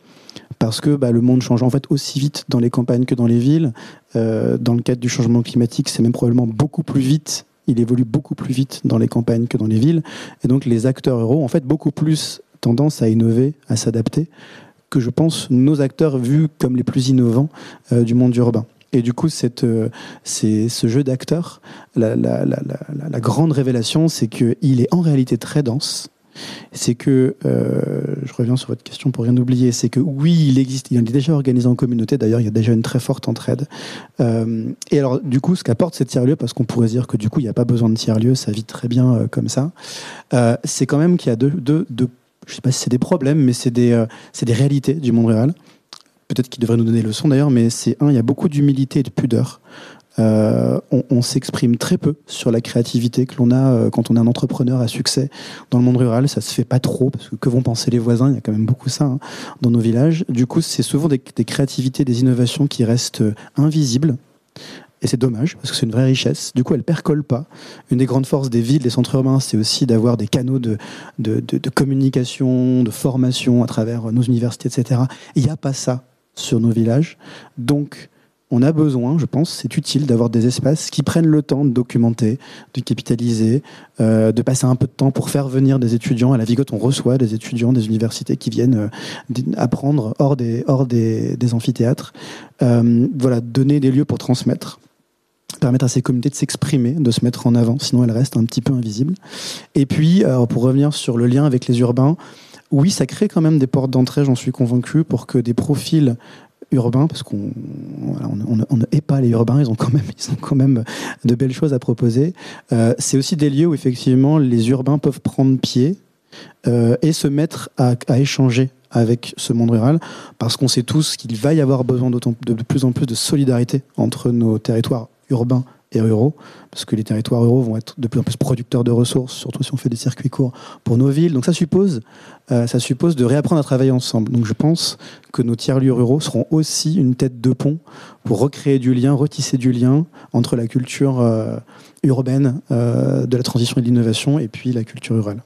Parce que bah, le monde change en fait aussi vite dans les campagnes que dans les villes. Euh, dans le cadre du changement climatique, c'est même probablement beaucoup plus vite il évolue beaucoup plus vite dans les campagnes que dans les villes. Et donc les acteurs ont en fait beaucoup plus tendance à innover, à s'adapter que je pense nos acteurs vus comme les plus innovants euh, du monde urbain. Et du coup, cette, euh, ce jeu d'acteurs, la, grande révélation, c'est qu'il est en réalité très dense. C'est que, euh, je reviens sur votre question pour rien oublier, c'est que oui, il existe, il est déjà organisé en communauté, d'ailleurs, il y a déjà une très forte entraide. Et alors, du coup, ce qu'apporte ces tiers-lieux, parce qu'on pourrait dire que du coup, il n'y a pas besoin de tiers-lieux, ça vit très bien comme ça, c'est quand même qu'il y a deux, deux, deux je ne sais pas si c'est des problèmes, mais c'est des, euh, des réalités du monde rural. Peut-être qu'il devrait nous donner leçon d'ailleurs, mais c'est un, il y a beaucoup d'humilité et de pudeur. Euh, on, s'exprime très peu sur la créativité que l'on a euh, quand on est un entrepreneur à succès dans le monde rural. Ça se fait pas trop parce que que vont penser les voisins? Il y a quand même beaucoup ça hein, dans nos villages. Du coup, c'est souvent des, des, créativités, des innovations qui restent invisibles. Et c'est dommage, parce que c'est une vraie richesse. Du coup, elle percole pas. Une des grandes forces des villes, des centres urbains, c'est aussi d'avoir des canaux de, communication, de formation à travers nos universités, etc. Il n'y a pas ça sur nos villages. Donc, on a besoin, je pense, c'est utile d'avoir des espaces qui prennent le temps de documenter, de capitaliser, euh, de passer un peu de temps pour faire venir des étudiants. À la Vigote, on reçoit des étudiants des universités qui viennent euh, apprendre hors des amphithéâtres. Euh, voilà, donner des lieux pour transmettre permettre à ces communautés de s'exprimer, de se mettre en avant, sinon elles restent un petit peu invisibles. Et puis, pour revenir sur le lien avec les urbains, oui, ça crée quand même des portes d'entrée, j'en suis convaincu, pour que des profils urbains, parce qu'on on, ne hait pas les urbains, ils ont quand même, ils ont quand même de belles choses à proposer. Euh, c'est aussi des lieux où effectivement les urbains peuvent prendre pied euh, et se mettre à, à, échanger avec ce monde rural, parce qu'on sait tous qu'il va y avoir besoin de plus en plus de solidarité entre nos territoires urbains et ruraux, parce que les territoires ruraux vont être de plus en plus producteurs de ressources, surtout si on fait des circuits courts pour nos villes. Donc ça suppose, euh, de réapprendre à travailler ensemble. Donc je pense que nos tiers-lieux ruraux seront aussi une tête de pont pour recréer du lien, retisser du lien entre la culture euh, urbaine euh, de la transition et de l'innovation et puis la culture rurale.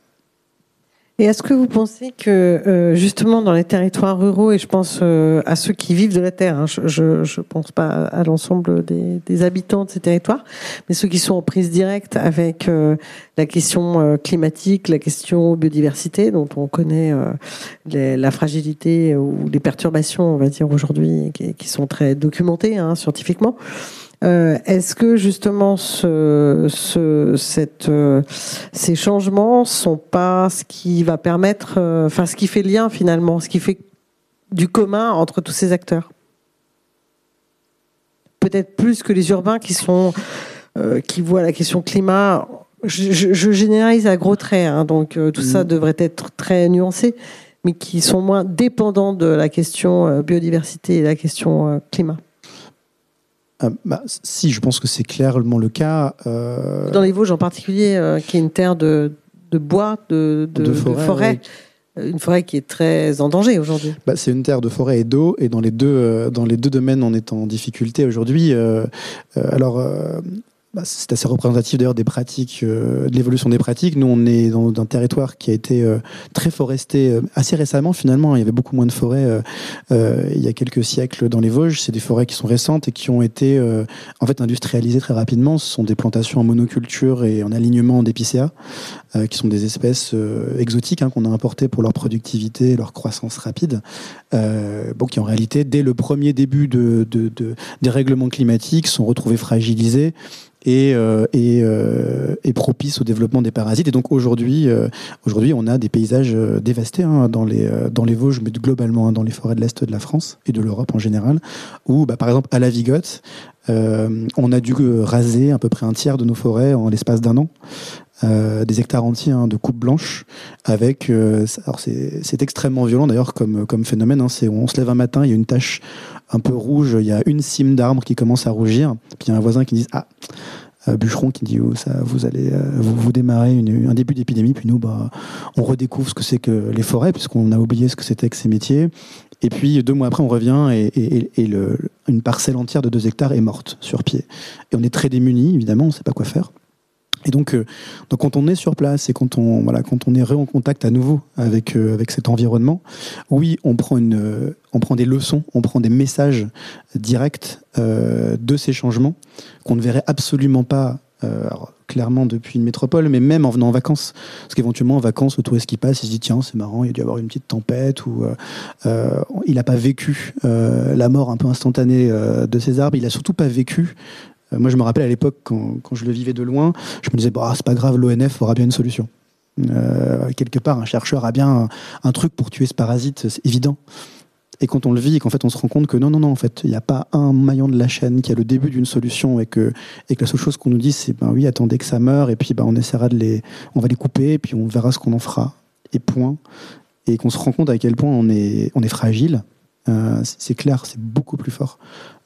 Et est-ce que vous pensez que euh, justement dans les territoires ruraux, et je pense euh, à ceux qui vivent de la terre, hein, je ne pense pas à l'ensemble des, des, habitants de ces territoires, mais ceux qui sont en prise directe avec euh, la question climatique, la question biodiversité, dont on connaît les, la fragilité ou les perturbations, on va dire aujourd'hui, qui, qui, sont très documentées hein, scientifiquement. Euh, est-ce que justement ce, ce, cette, euh, ces changements sont pas ce qui va permettre, euh, enfin ce qui fait lien finalement, ce qui fait du commun entre tous ces acteurs? Peut-être plus que les urbains qui sont qui voient la question climat. Je, je, généralise à gros traits, hein, donc tout ça mm. devrait être très nuancé, mais qui sont moins dépendants de la question biodiversité et la question climat. Euh, bah, si, je pense que c'est clairement le cas. Euh, Dans les Vosges en particulier, euh, qui est une terre de, de bois, de, de, forêt. Une forêt qui est très en danger aujourd'hui. Bah, c'est une terre de forêt et d'eau, et dans les deux, dans les deux domaines, on est en difficulté aujourd'hui. alors, bah, c'est assez représentatif d'ailleurs des pratiques, euh, de l'évolution des pratiques. Nous, on est dans un territoire qui a été euh, très foresté euh, assez récemment finalement. Il y avait beaucoup moins de forêts il y a quelques siècles dans les Vosges. C'est des forêts qui sont récentes et qui ont été en fait industrialisées très rapidement. Ce sont des plantations en monoculture et en alignement d'épicéas, qui sont des espèces exotiques hein, qu'on a importées pour leur productivité et leur croissance rapide. qui en réalité, dès le premier début de, de, de des règlements climatiques, sont retrouvés fragilisés et, euh, et, euh, propice au développement des parasites. Et donc aujourd'hui, euh, aujourd'hui, on a des paysages euh, dévastés hein, dans les dans les Vosges, mais globalement hein, dans les forêts de l'est de la France et de l'Europe en général. Où, bah, par exemple, à la Vigotte, on a dû raser à peu près un tiers de nos forêts en l'espace d'un an. Euh, des hectares entiers hein, de coupe blanche avec euh, alors c'est extrêmement violent d'ailleurs comme comme phénomène hein, on se lève un matin il y a une tache un peu rouge il y a une cime d'arbre qui commence à rougir puis il y a un voisin qui dit ah euh, bûcheron qui dit oh, ça vous allez vous, vous démarrez un début d'épidémie puis nous bah on redécouvre ce que c'est que les forêts puisqu'on a oublié ce que c'était que ces métiers et puis deux mois après, on revient et, une parcelle entière de deux hectares est morte sur pied. Et on est très démunis, évidemment, on ne sait pas quoi faire. Et donc, euh, donc, quand on est sur place et quand on, voilà, quand on est en contact à nouveau avec, euh, avec cet environnement, oui, on prend, une, euh, on prend des leçons, on prend des messages directs de ces changements qu'on ne verrait absolument pas clairement depuis une métropole, mais même en venant en vacances. Parce qu'éventuellement, en vacances, le touriste qui passe, il se dit tiens, c'est marrant, il a dû y avoir une petite tempête, ou il n'a pas vécu la mort un peu instantanée de ces arbres, il n'a surtout pas vécu moi, je me rappelle à l'époque, quand, quand, je le vivais de loin, je me disais, bah, c'est pas grave, l'ONF aura bien une solution. Euh, quelque part, un chercheur a bien un, truc pour tuer ce parasite, c'est évident. Et quand on le vit, et qu'en fait on se rend compte que non, non, non, en fait, il n'y a pas un maillon de la chaîne qui a le début d'une solution et que, et que la seule chose qu'on nous dit, c'est ben oui, attendez que ça meure, et puis ben, on essaiera de les, on va les couper, et puis on verra ce qu'on en fera. Et point. Et qu'on se rend compte à quel point on est, on est fragile. Euh, c'est clair, c'est beaucoup plus fort.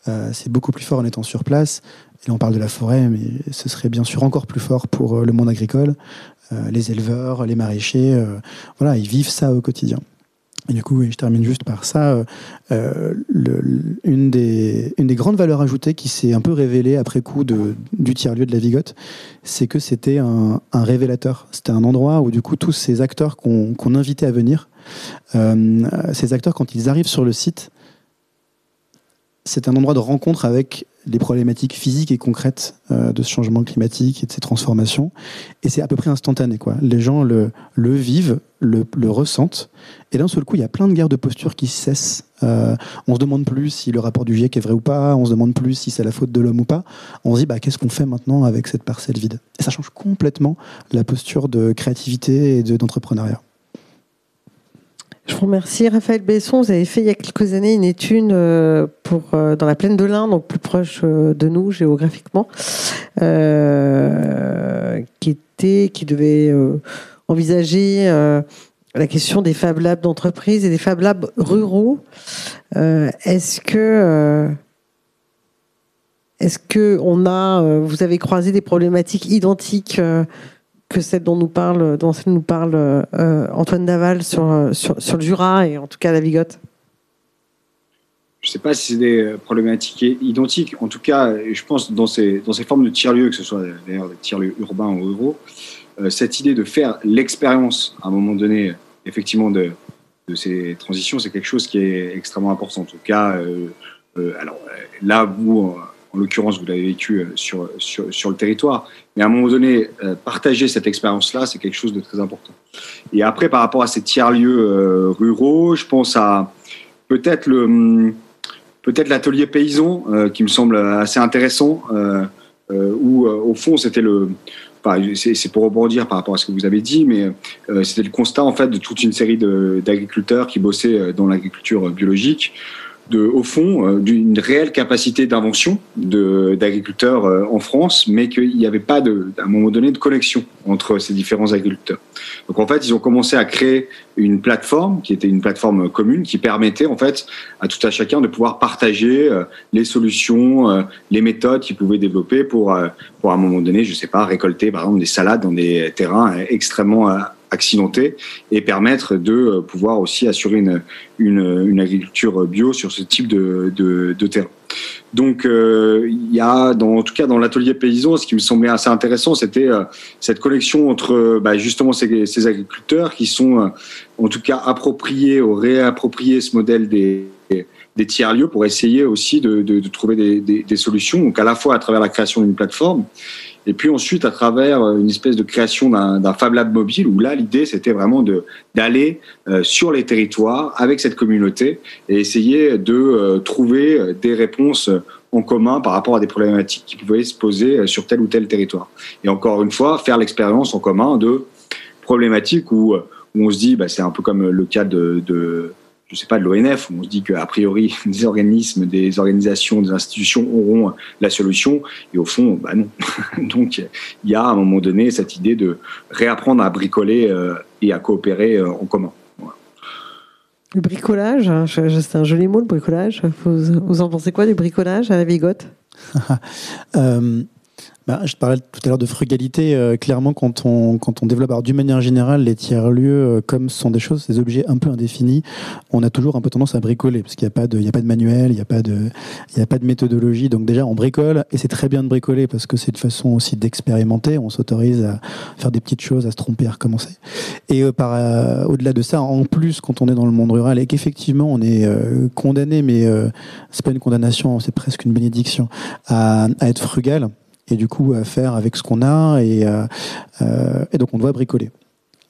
Euh, c'est beaucoup plus fort en étant sur place. Et on parle de la forêt, mais ce serait bien sûr encore plus fort pour euh, le monde agricole, euh, les éleveurs, les maraîchers. Voilà, ils vivent ça au quotidien. Et du coup, je termine juste par ça. une, des, grandes valeurs ajoutées qui s'est un peu révélée après coup du tiers-lieu de la Vigotte, c'est que c'était un, révélateur. C'était un endroit où, du coup, tous ces acteurs qu'on invitait à venir, ces acteurs, quand ils arrivent sur le site, c'est un endroit de rencontre avec les problématiques physiques et concrètes euh, de ce changement climatique et de ces transformations. Et c'est à peu près instantané. Quoi. Les gens le, vivent, le, le, ressentent. Et d'un seul coup, il y a plein de guerres de posture qui cessent. Euh, on se demande plus si le rapport du GIEC est vrai ou pas. On se demande plus si c'est la faute de l'homme ou pas. On se dit, bah, qu'est-ce qu'on fait maintenant avec cette parcelle vide? Et ça change complètement la posture de créativité et d'entrepreneuriat. Je vous remercie. Raphaël Besson, vous avez fait il y a quelques années une étude euh, pour, euh, dans la plaine de l'Inde, donc plus proche euh, de nous géographiquement, qui, était, qui devait envisager la question des Fab Labs d'entreprise et des Fab Labs ruraux. est-ce que est-ce que on a, vous avez croisé des problématiques identiques que celle dont nous parle, dont nous parle euh, Antoine Daval sur, sur, sur, le Jura et en tout cas la Vigotte Je ne sais pas si c'est des problématiques identiques. En tout cas, je pense dans ces, dans ces formes de tiers-lieux, que ce soit d'ailleurs des tiers-lieux urbains ou ruraux, euh, cette idée de faire l'expérience à un moment donné, effectivement, de, de ces transitions, c'est quelque chose qui est extrêmement important. En tout cas, euh, alors là, vous, en l'occurrence, vous l'avez vécu sur, sur, sur le territoire. Mais à un moment donné, euh, partager cette expérience-là, c'est quelque chose de très important. Et après, par rapport à ces tiers-lieux euh, ruraux, je pense à peut-être le hum, peut-être l'atelier paysan euh, qui me semble assez intéressant, où au fond c'était le c'est pour rebondir par rapport à ce que vous avez dit, mais c'était le constat en fait de toute une série d'agriculteurs qui bossaient dans l'agriculture biologique, de, au fond, euh, d'une réelle capacité d'invention d'agriculteurs euh, en France, mais qu'il n'y avait pas, à un moment donné, de connexion entre ces différents agriculteurs. Donc en fait, ils ont commencé à créer une plateforme qui était une plateforme commune qui permettait en fait à tout à chacun de pouvoir partager euh, les solutions, les méthodes qu'ils pouvaient développer pour, pour à un moment donné, je sais pas, récolter par exemple des salades dans des terrains extrêmement accidentés et permettre de euh, pouvoir aussi assurer une, une, une agriculture bio sur ce type de, de, de terrain. Donc, il y a, dans, en tout cas dans l'atelier paysan, ce qui me semblait assez intéressant, c'était cette connexion entre bah, justement ces, ces, agriculteurs qui sont, en tout cas, appropriés ou réappropriés ce modèle des, des tiers-lieux pour essayer aussi de, de, de trouver des, des, des, solutions, donc à la fois à travers la création d'une plateforme, et puis ensuite à travers une espèce de création d'un Fab Lab mobile, où là l'idée c'était vraiment d'aller euh, sur les territoires avec cette communauté et essayer de euh, trouver des réponses en commun par rapport à des problématiques qui pouvaient se poser sur tel ou tel territoire. Et encore une fois, faire l'expérience en commun de problématiques où, où on se dit, bah, c'est un peu comme le cas de je sais pas, de l'ONF, où on se dit qu'a priori, des organismes, des organisations, des institutions auront la solution, et au fond, bah non. Donc, il y a à un moment donné cette idée de réapprendre à bricoler euh, et à coopérer euh, en commun. Le bricolage, hein, c'est un joli mot, le bricolage. Vous, vous en pensez quoi du bricolage à la vigote euh, bah, je te parlais tout à l'heure de frugalité. Euh, clairement, quand on, développe, alors d'une manière générale, les tiers-lieux, euh, comme ce sont des choses, des objets un peu indéfinis, on a toujours un peu tendance à bricoler, parce qu'il n'y a, pas de, manuel, il n'y a, pas de, méthodologie. Donc déjà, on bricole, et c'est très bien de bricoler, parce que c'est une façon aussi d'expérimenter. On s'autorise à faire des petites choses, à se tromper, à recommencer. Et euh, au-delà de ça, en plus, quand on est dans le monde rural, et qu'effectivement, on est condamné, mais c'est pas une condamnation, c'est presque une bénédiction, à être frugal et du coup à faire avec ce qu'on a et, euh, euh, donc on doit bricoler.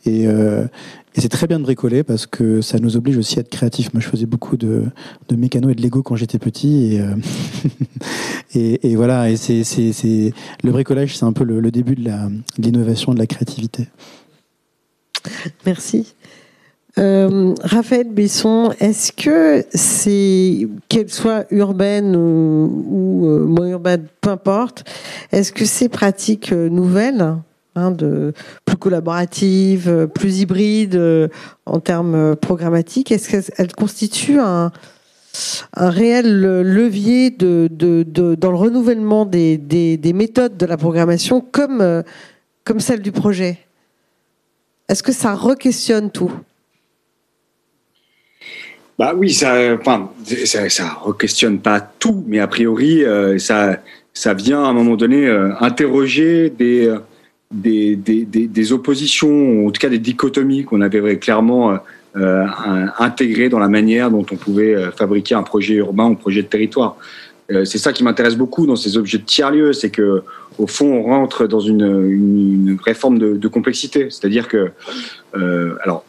Et, euh, et c'est très bien de bricoler parce que ça nous oblige aussi à être créatifs. Moi, je faisais beaucoup de, de mécano et de Lego quand j'étais petit. Et, voilà, et c'est, le bricolage, c'est un peu le, début de, de l'innovation, de la créativité. Merci. Euh, Raphaël Besson, est-ce que c'est, qu'elle soit urbaine ou, euh, moins urbaine, peu importe, est-ce que ces pratiques euh, nouvelles, hein, de plus collaboratives, plus hybrides en termes programmatiques, est-ce qu'elles constituent un, réel levier dans le renouvellement des, méthodes de la programmation comme, comme celle du projet? Est-ce que ça re-questionne tout? Bah oui, ça, enfin, ça, ça re-questionne pas tout, mais a priori, euh, ça, ça vient à un moment donné euh, interroger des, des, des, des, oppositions, en tout cas des dichotomies qu'on avait clairement euh, intégrées dans la manière dont on pouvait fabriquer un projet urbain ou un projet de territoire. c'est ça qui m'intéresse beaucoup dans ces objets de tiers-lieux, c'est que au fond, on rentre dans une, une, une vraie de, de complexité. C'est-à-dire que, alors,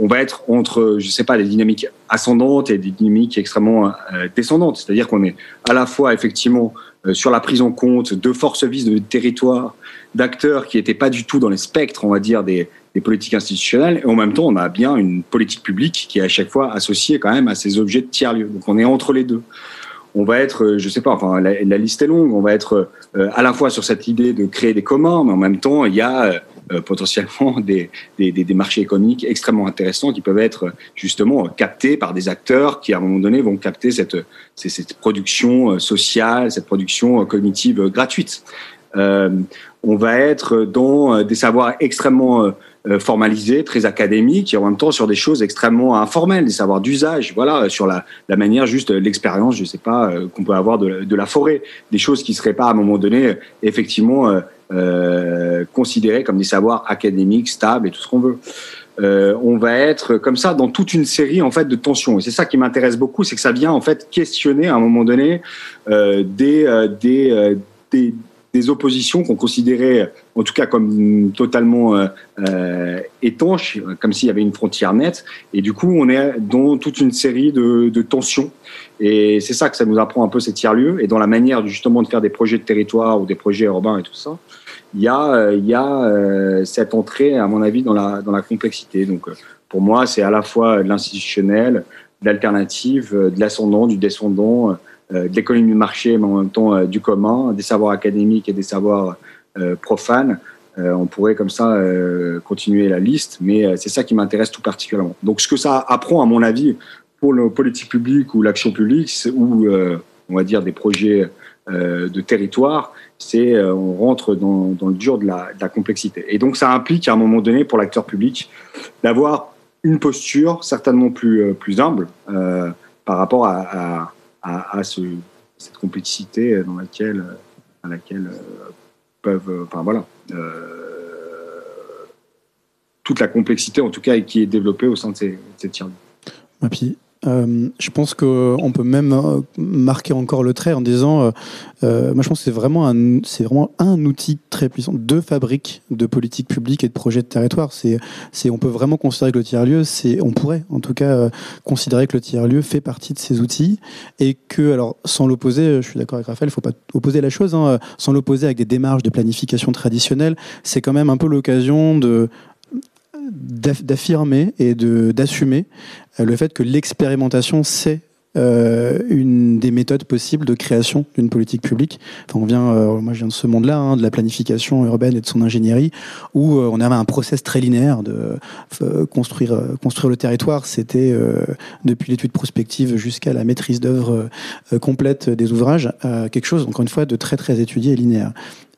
on va être entre, je sais pas, des dynamiques ascendantes et des dynamiques extrêmement euh, descendantes. C'est-à-dire qu'on est à la fois effectivement euh, sur la prise en compte de forces vives de territoire, d'acteurs qui n'étaient pas du tout dans les spectres, on va dire, des, politiques institutionnelles, et en même temps, on a bien une politique publique qui est à chaque fois associée quand même à ces objets de tiers-lieux. Donc on est entre les deux. On va être, euh, je sais pas, enfin la, liste est longue. On va être à la fois sur cette idée de créer des communs, mais en même temps, il y a potentiellement des, des, des, marchés économiques extrêmement intéressants qui peuvent être justement captés par des acteurs qui à un moment donné vont capter cette, cette production euh, sociale, cette production euh, cognitive gratuite. Euh, on va être dans des savoirs extrêmement formalisés, très académiques, et en même temps sur des choses extrêmement informelles, des savoirs d'usage, voilà, sur la, la manière juste l'expérience, je sais pas, qu'on peut avoir de, de, la forêt, des choses qui seraient pas à un moment donné effectivement euh, considérés comme des savoirs académiques stables et tout ce qu'on veut. Euh, on va être comme ça dans toute une série en fait de tensions. Et c'est ça qui m'intéresse beaucoup, c'est que ça vient en fait questionner à un moment donné euh, des, des, des oppositions qu'on considérait en tout cas comme totalement euh, étanches, comme s'il y avait une frontière nette. Et du coup, on est dans toute une série de, de tensions. Et c'est ça que ça nous apprend un peu ces tiers-lieux et dans la manière justement de faire des projets de territoire ou des projets urbains et tout ça il y a, euh, il y a euh, cette entrée, à mon avis, dans la, dans la complexité. Donc, euh, pour moi, c'est à la fois de l'institutionnel, de l'alternative, de l'ascendant, du descendant, de l'économie de marché, mais en même temps du commun, des savoirs académiques et des savoirs profanes. on pourrait comme ça continuer la liste, mais c'est ça qui m'intéresse tout particulièrement. Donc, ce que ça apprend, à mon avis, pour le politique publique ou l'action publique, ou on va dire des projets de territoire, c'est euh, on rentre dans, le dur de la, complexité. Et donc ça implique à un moment donné pour l'acteur public d'avoir une posture certainement plus, euh, humble euh, par rapport à, cette complexité dans laquelle, peuvent, enfin voilà, toute la complexité en tout cas qui est développée au sein de ces, de tiers. Euh, je pense qu'on peut même euh, marquer encore le trait en disant, euh, moi je pense que c'est vraiment un, vraiment un outil très puissant de fabrique de politique publique et de projet de territoire. C'est, c'est, on peut vraiment considérer que le tiers lieu, c'est, on pourrait en tout cas considérer que le tiers lieu fait partie de ces outils et que, alors, sans l'opposer, je suis d'accord avec Raphaël, il faut pas opposer la chose, hein, sans l'opposer avec des démarches de planification traditionnelles, c'est quand même un peu l'occasion de d'affirmer et d'assumer euh, le fait que l'expérimentation c'est euh, une des méthodes possibles de création d'une politique publique. Enfin, on vient, euh, moi je viens de ce monde-là, hein, de la planification urbaine et de son ingénierie, où on avait un process très linéaire de construire construire le territoire. C'était depuis l'étude prospective jusqu'à la maîtrise d'œuvre complète des ouvrages, quelque chose encore une fois de très très étudié et linéaire.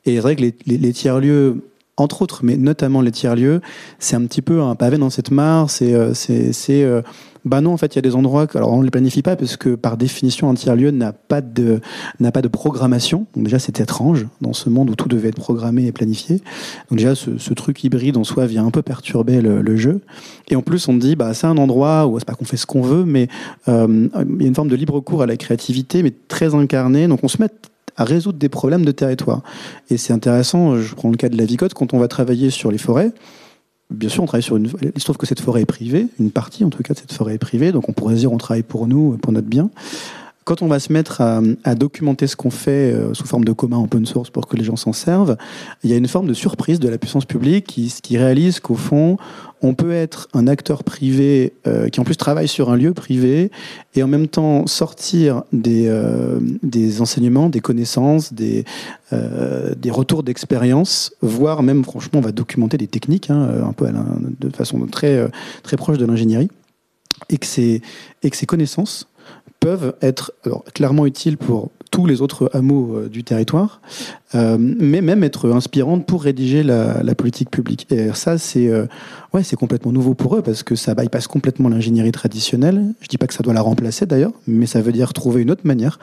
Et les, les, les tiers lieux entre autres, mais notamment les tiers-lieux, c'est un petit peu un pavé dans cette mare. C'est, euh, c'est, euh, bah non, en fait, il y a des endroits, alors on ne les planifie pas parce que par définition, un tiers-lieu n'a pas de, n'a pas de programmation. Donc déjà, c'est étrange dans ce monde où tout devait être programmé et planifié. Donc déjà, ce, truc hybride en soi vient un peu perturber le, le jeu. Et en plus, on dit, bah, c'est un endroit où c'est pas qu'on fait ce qu'on veut, mais euh, il y a une forme de libre cours à la créativité, mais très incarnée. Donc on se met à résoudre des problèmes de territoire. Et c'est intéressant, je prends le cas de la Vicote, quand on va travailler sur les forêts, bien sûr, on travaille sur une. Il se trouve que cette forêt est privée, une partie en tout cas de cette forêt est privée, donc on pourrait dire on travaille pour nous, pour notre bien quand on va se mettre à, à documenter ce qu'on fait euh, sous forme de commun open source pour que les gens s'en servent, il y a une forme de surprise de la puissance publique qui, qui réalise qu'au fond, on peut être un acteur privé euh, qui en plus travaille sur un lieu privé et en même temps sortir des, euh, des enseignements, des connaissances, des, des retours d'expérience, voire même franchement on va documenter des techniques, hein, un peu de façon très, très proche de l'ingénierie, et que ces connaissances peuvent être clairement utiles pour tous les autres hameaux euh, du territoire, euh, mais même être inspirantes pour rédiger la, la politique publique. Et ça, c'est euh, ouais, c'est complètement nouveau pour eux parce que ça bypasse complètement l'ingénierie traditionnelle. Je dis pas que ça doit la remplacer d'ailleurs, mais ça veut dire trouver une autre manière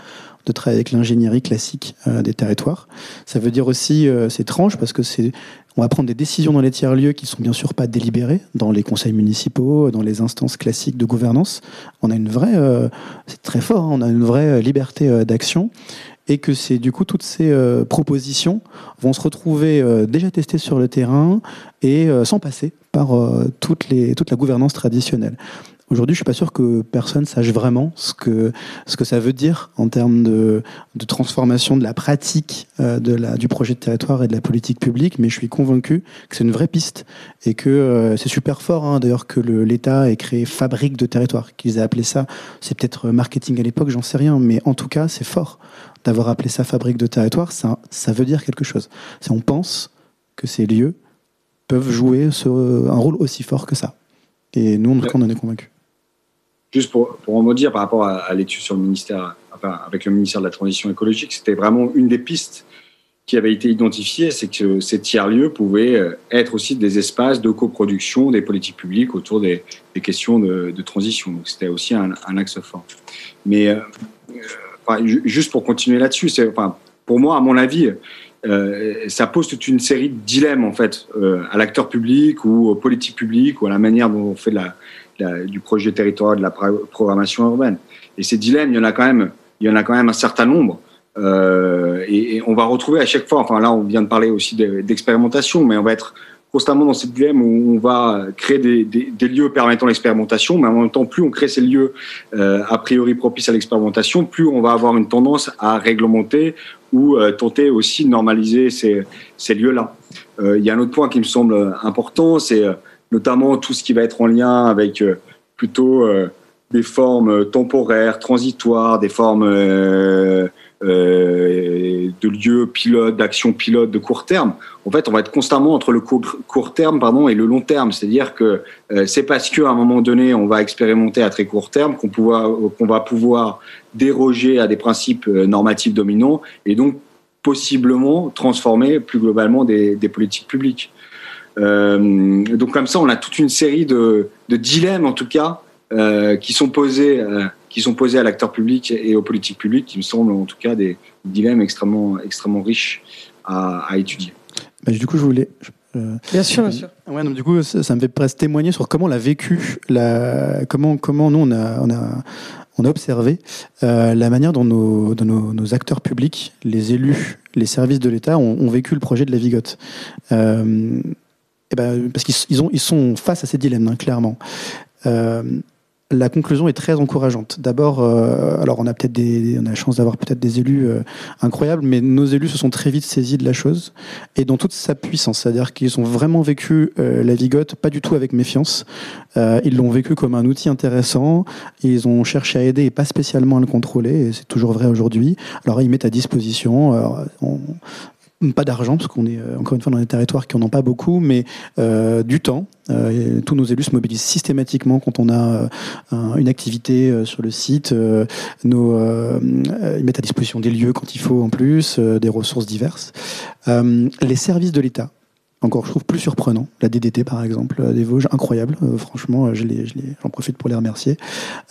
de travailler avec l'ingénierie classique euh, des territoires. Ça veut dire aussi, euh, c'est étrange parce que c'est on va prendre des décisions dans les tiers-lieux qui sont bien sûr pas délibérées dans les conseils municipaux, dans les instances classiques de gouvernance. On a une vraie, euh, c'est très fort, hein, on a une vraie liberté euh, d'action et que c'est du coup toutes ces euh, propositions vont se retrouver déjà testées sur le terrain et sans passer par toute la gouvernance traditionnelle. Aujourd'hui, je suis pas sûr que personne sache vraiment ce que ce que ça veut dire en termes de, de transformation de la pratique euh, de la du projet de territoire et de la politique publique, mais je suis convaincu que c'est une vraie piste et que euh, c'est super fort hein, d'ailleurs que l'État ait créé fabrique de territoire, qu'ils aient appelé ça. C'est peut-être marketing à l'époque, j'en sais rien, mais en tout cas, c'est fort d'avoir appelé ça fabrique de territoire. Ça ça veut dire quelque chose. On pense que ces lieux peuvent jouer ce, un rôle aussi fort que ça. Et nous, en tout cas, on en est convaincus juste pour, pour en dire par rapport à, l'étude sur le ministère, avec le ministère de la Transition écologique, c'était vraiment une des pistes qui avait été identifiée, c'est que ces tiers-lieux pouvaient euh, être aussi des espaces de coproduction des politiques publiques autour des, questions de, transition. Donc c'était aussi un, axe fort. Mais euh, enfin, juste pour continuer là-dessus, pour moi, à mon avis, euh, ça pose toute une série de dilemmes en fait euh, à l'acteur public ou aux politiques publiques ou à la manière dont on fait de la, du projet territorial, de la programmation urbaine. Et ces dilemmes, il y en a quand même, il y en a quand même un certain nombre. Euh, et, on va retrouver à chaque fois, enfin là on vient de parler aussi d'expérimentation, mais on va être constamment dans ces dilemme où on va créer des, lieux permettant l'expérimentation, mais en même temps, plus on crée ces lieux euh, a priori propices à l'expérimentation, plus on va avoir une tendance à réglementer ou euh, tenter aussi de normaliser ces, lieux-là. Il y a un autre point qui me semble important, c'est notamment tout ce qui va être en lien avec euh, plutôt euh, des formes temporaires, transitoires, des formes euh, euh, de lieux pilotes, d'actions pilotes de court terme. En fait, on va être constamment entre le court, terme pardon, et le long terme. C'est-à-dire que euh, c'est parce qu'à un moment donné, on va expérimenter à très court terme qu'on qu va pouvoir déroger à des principes normatifs dominants et donc possiblement transformer plus globalement des politiques publiques. Euh, donc comme ça, on a toute une série de, de dilemmes, en tout cas, euh, qui sont posés euh, qui sont posés à l'acteur public et aux politiques publiques, qui me semblent en tout cas des dilemmes extrêmement, extrêmement riches à, à étudier. Bah, du coup, je voulais. euh, bien sûr, bien sûr. Ouais, donc du coup, ça, ça me fait presque témoigner sur comment on l'a vécu, la, comment, comment nous on a, on a, on a observé euh, la manière dont, nos, dont nos, nos, acteurs publics, les élus, les services de l'État ont, ont, vécu le projet de la Vigote. Euh, et ben, parce qu'ils ils ont, ils sont face à ces dilemmes, hein, clairement. Euh, la conclusion est très encourageante. D'abord, euh, alors on a peut-être on a la chance d'avoir peut-être des élus euh, incroyables, mais nos élus se sont très vite saisis de la chose et dans toute sa puissance, c'est-à-dire qu'ils ont vraiment vécu la vigote pas du tout avec méfiance. Ils l'ont vécu comme un outil intéressant. Ils ont cherché à aider et pas spécialement à le contrôler. Et c'est toujours vrai aujourd'hui. Alors ils mettent à disposition. Pas d'argent, parce qu'on est encore une fois dans des territoires qui n'en ont pas beaucoup, mais euh, du temps. Euh, tous nos élus se mobilisent systématiquement quand on a euh, un, une activité euh, sur le site. nos, ils mettent à disposition des lieux quand il faut en plus, des ressources diverses. les services de l'État encore, je trouve plus surprenant. La DDT, par exemple, des Vosges, incroyable. Euh, franchement, je les, je les, j'en profite pour les remercier.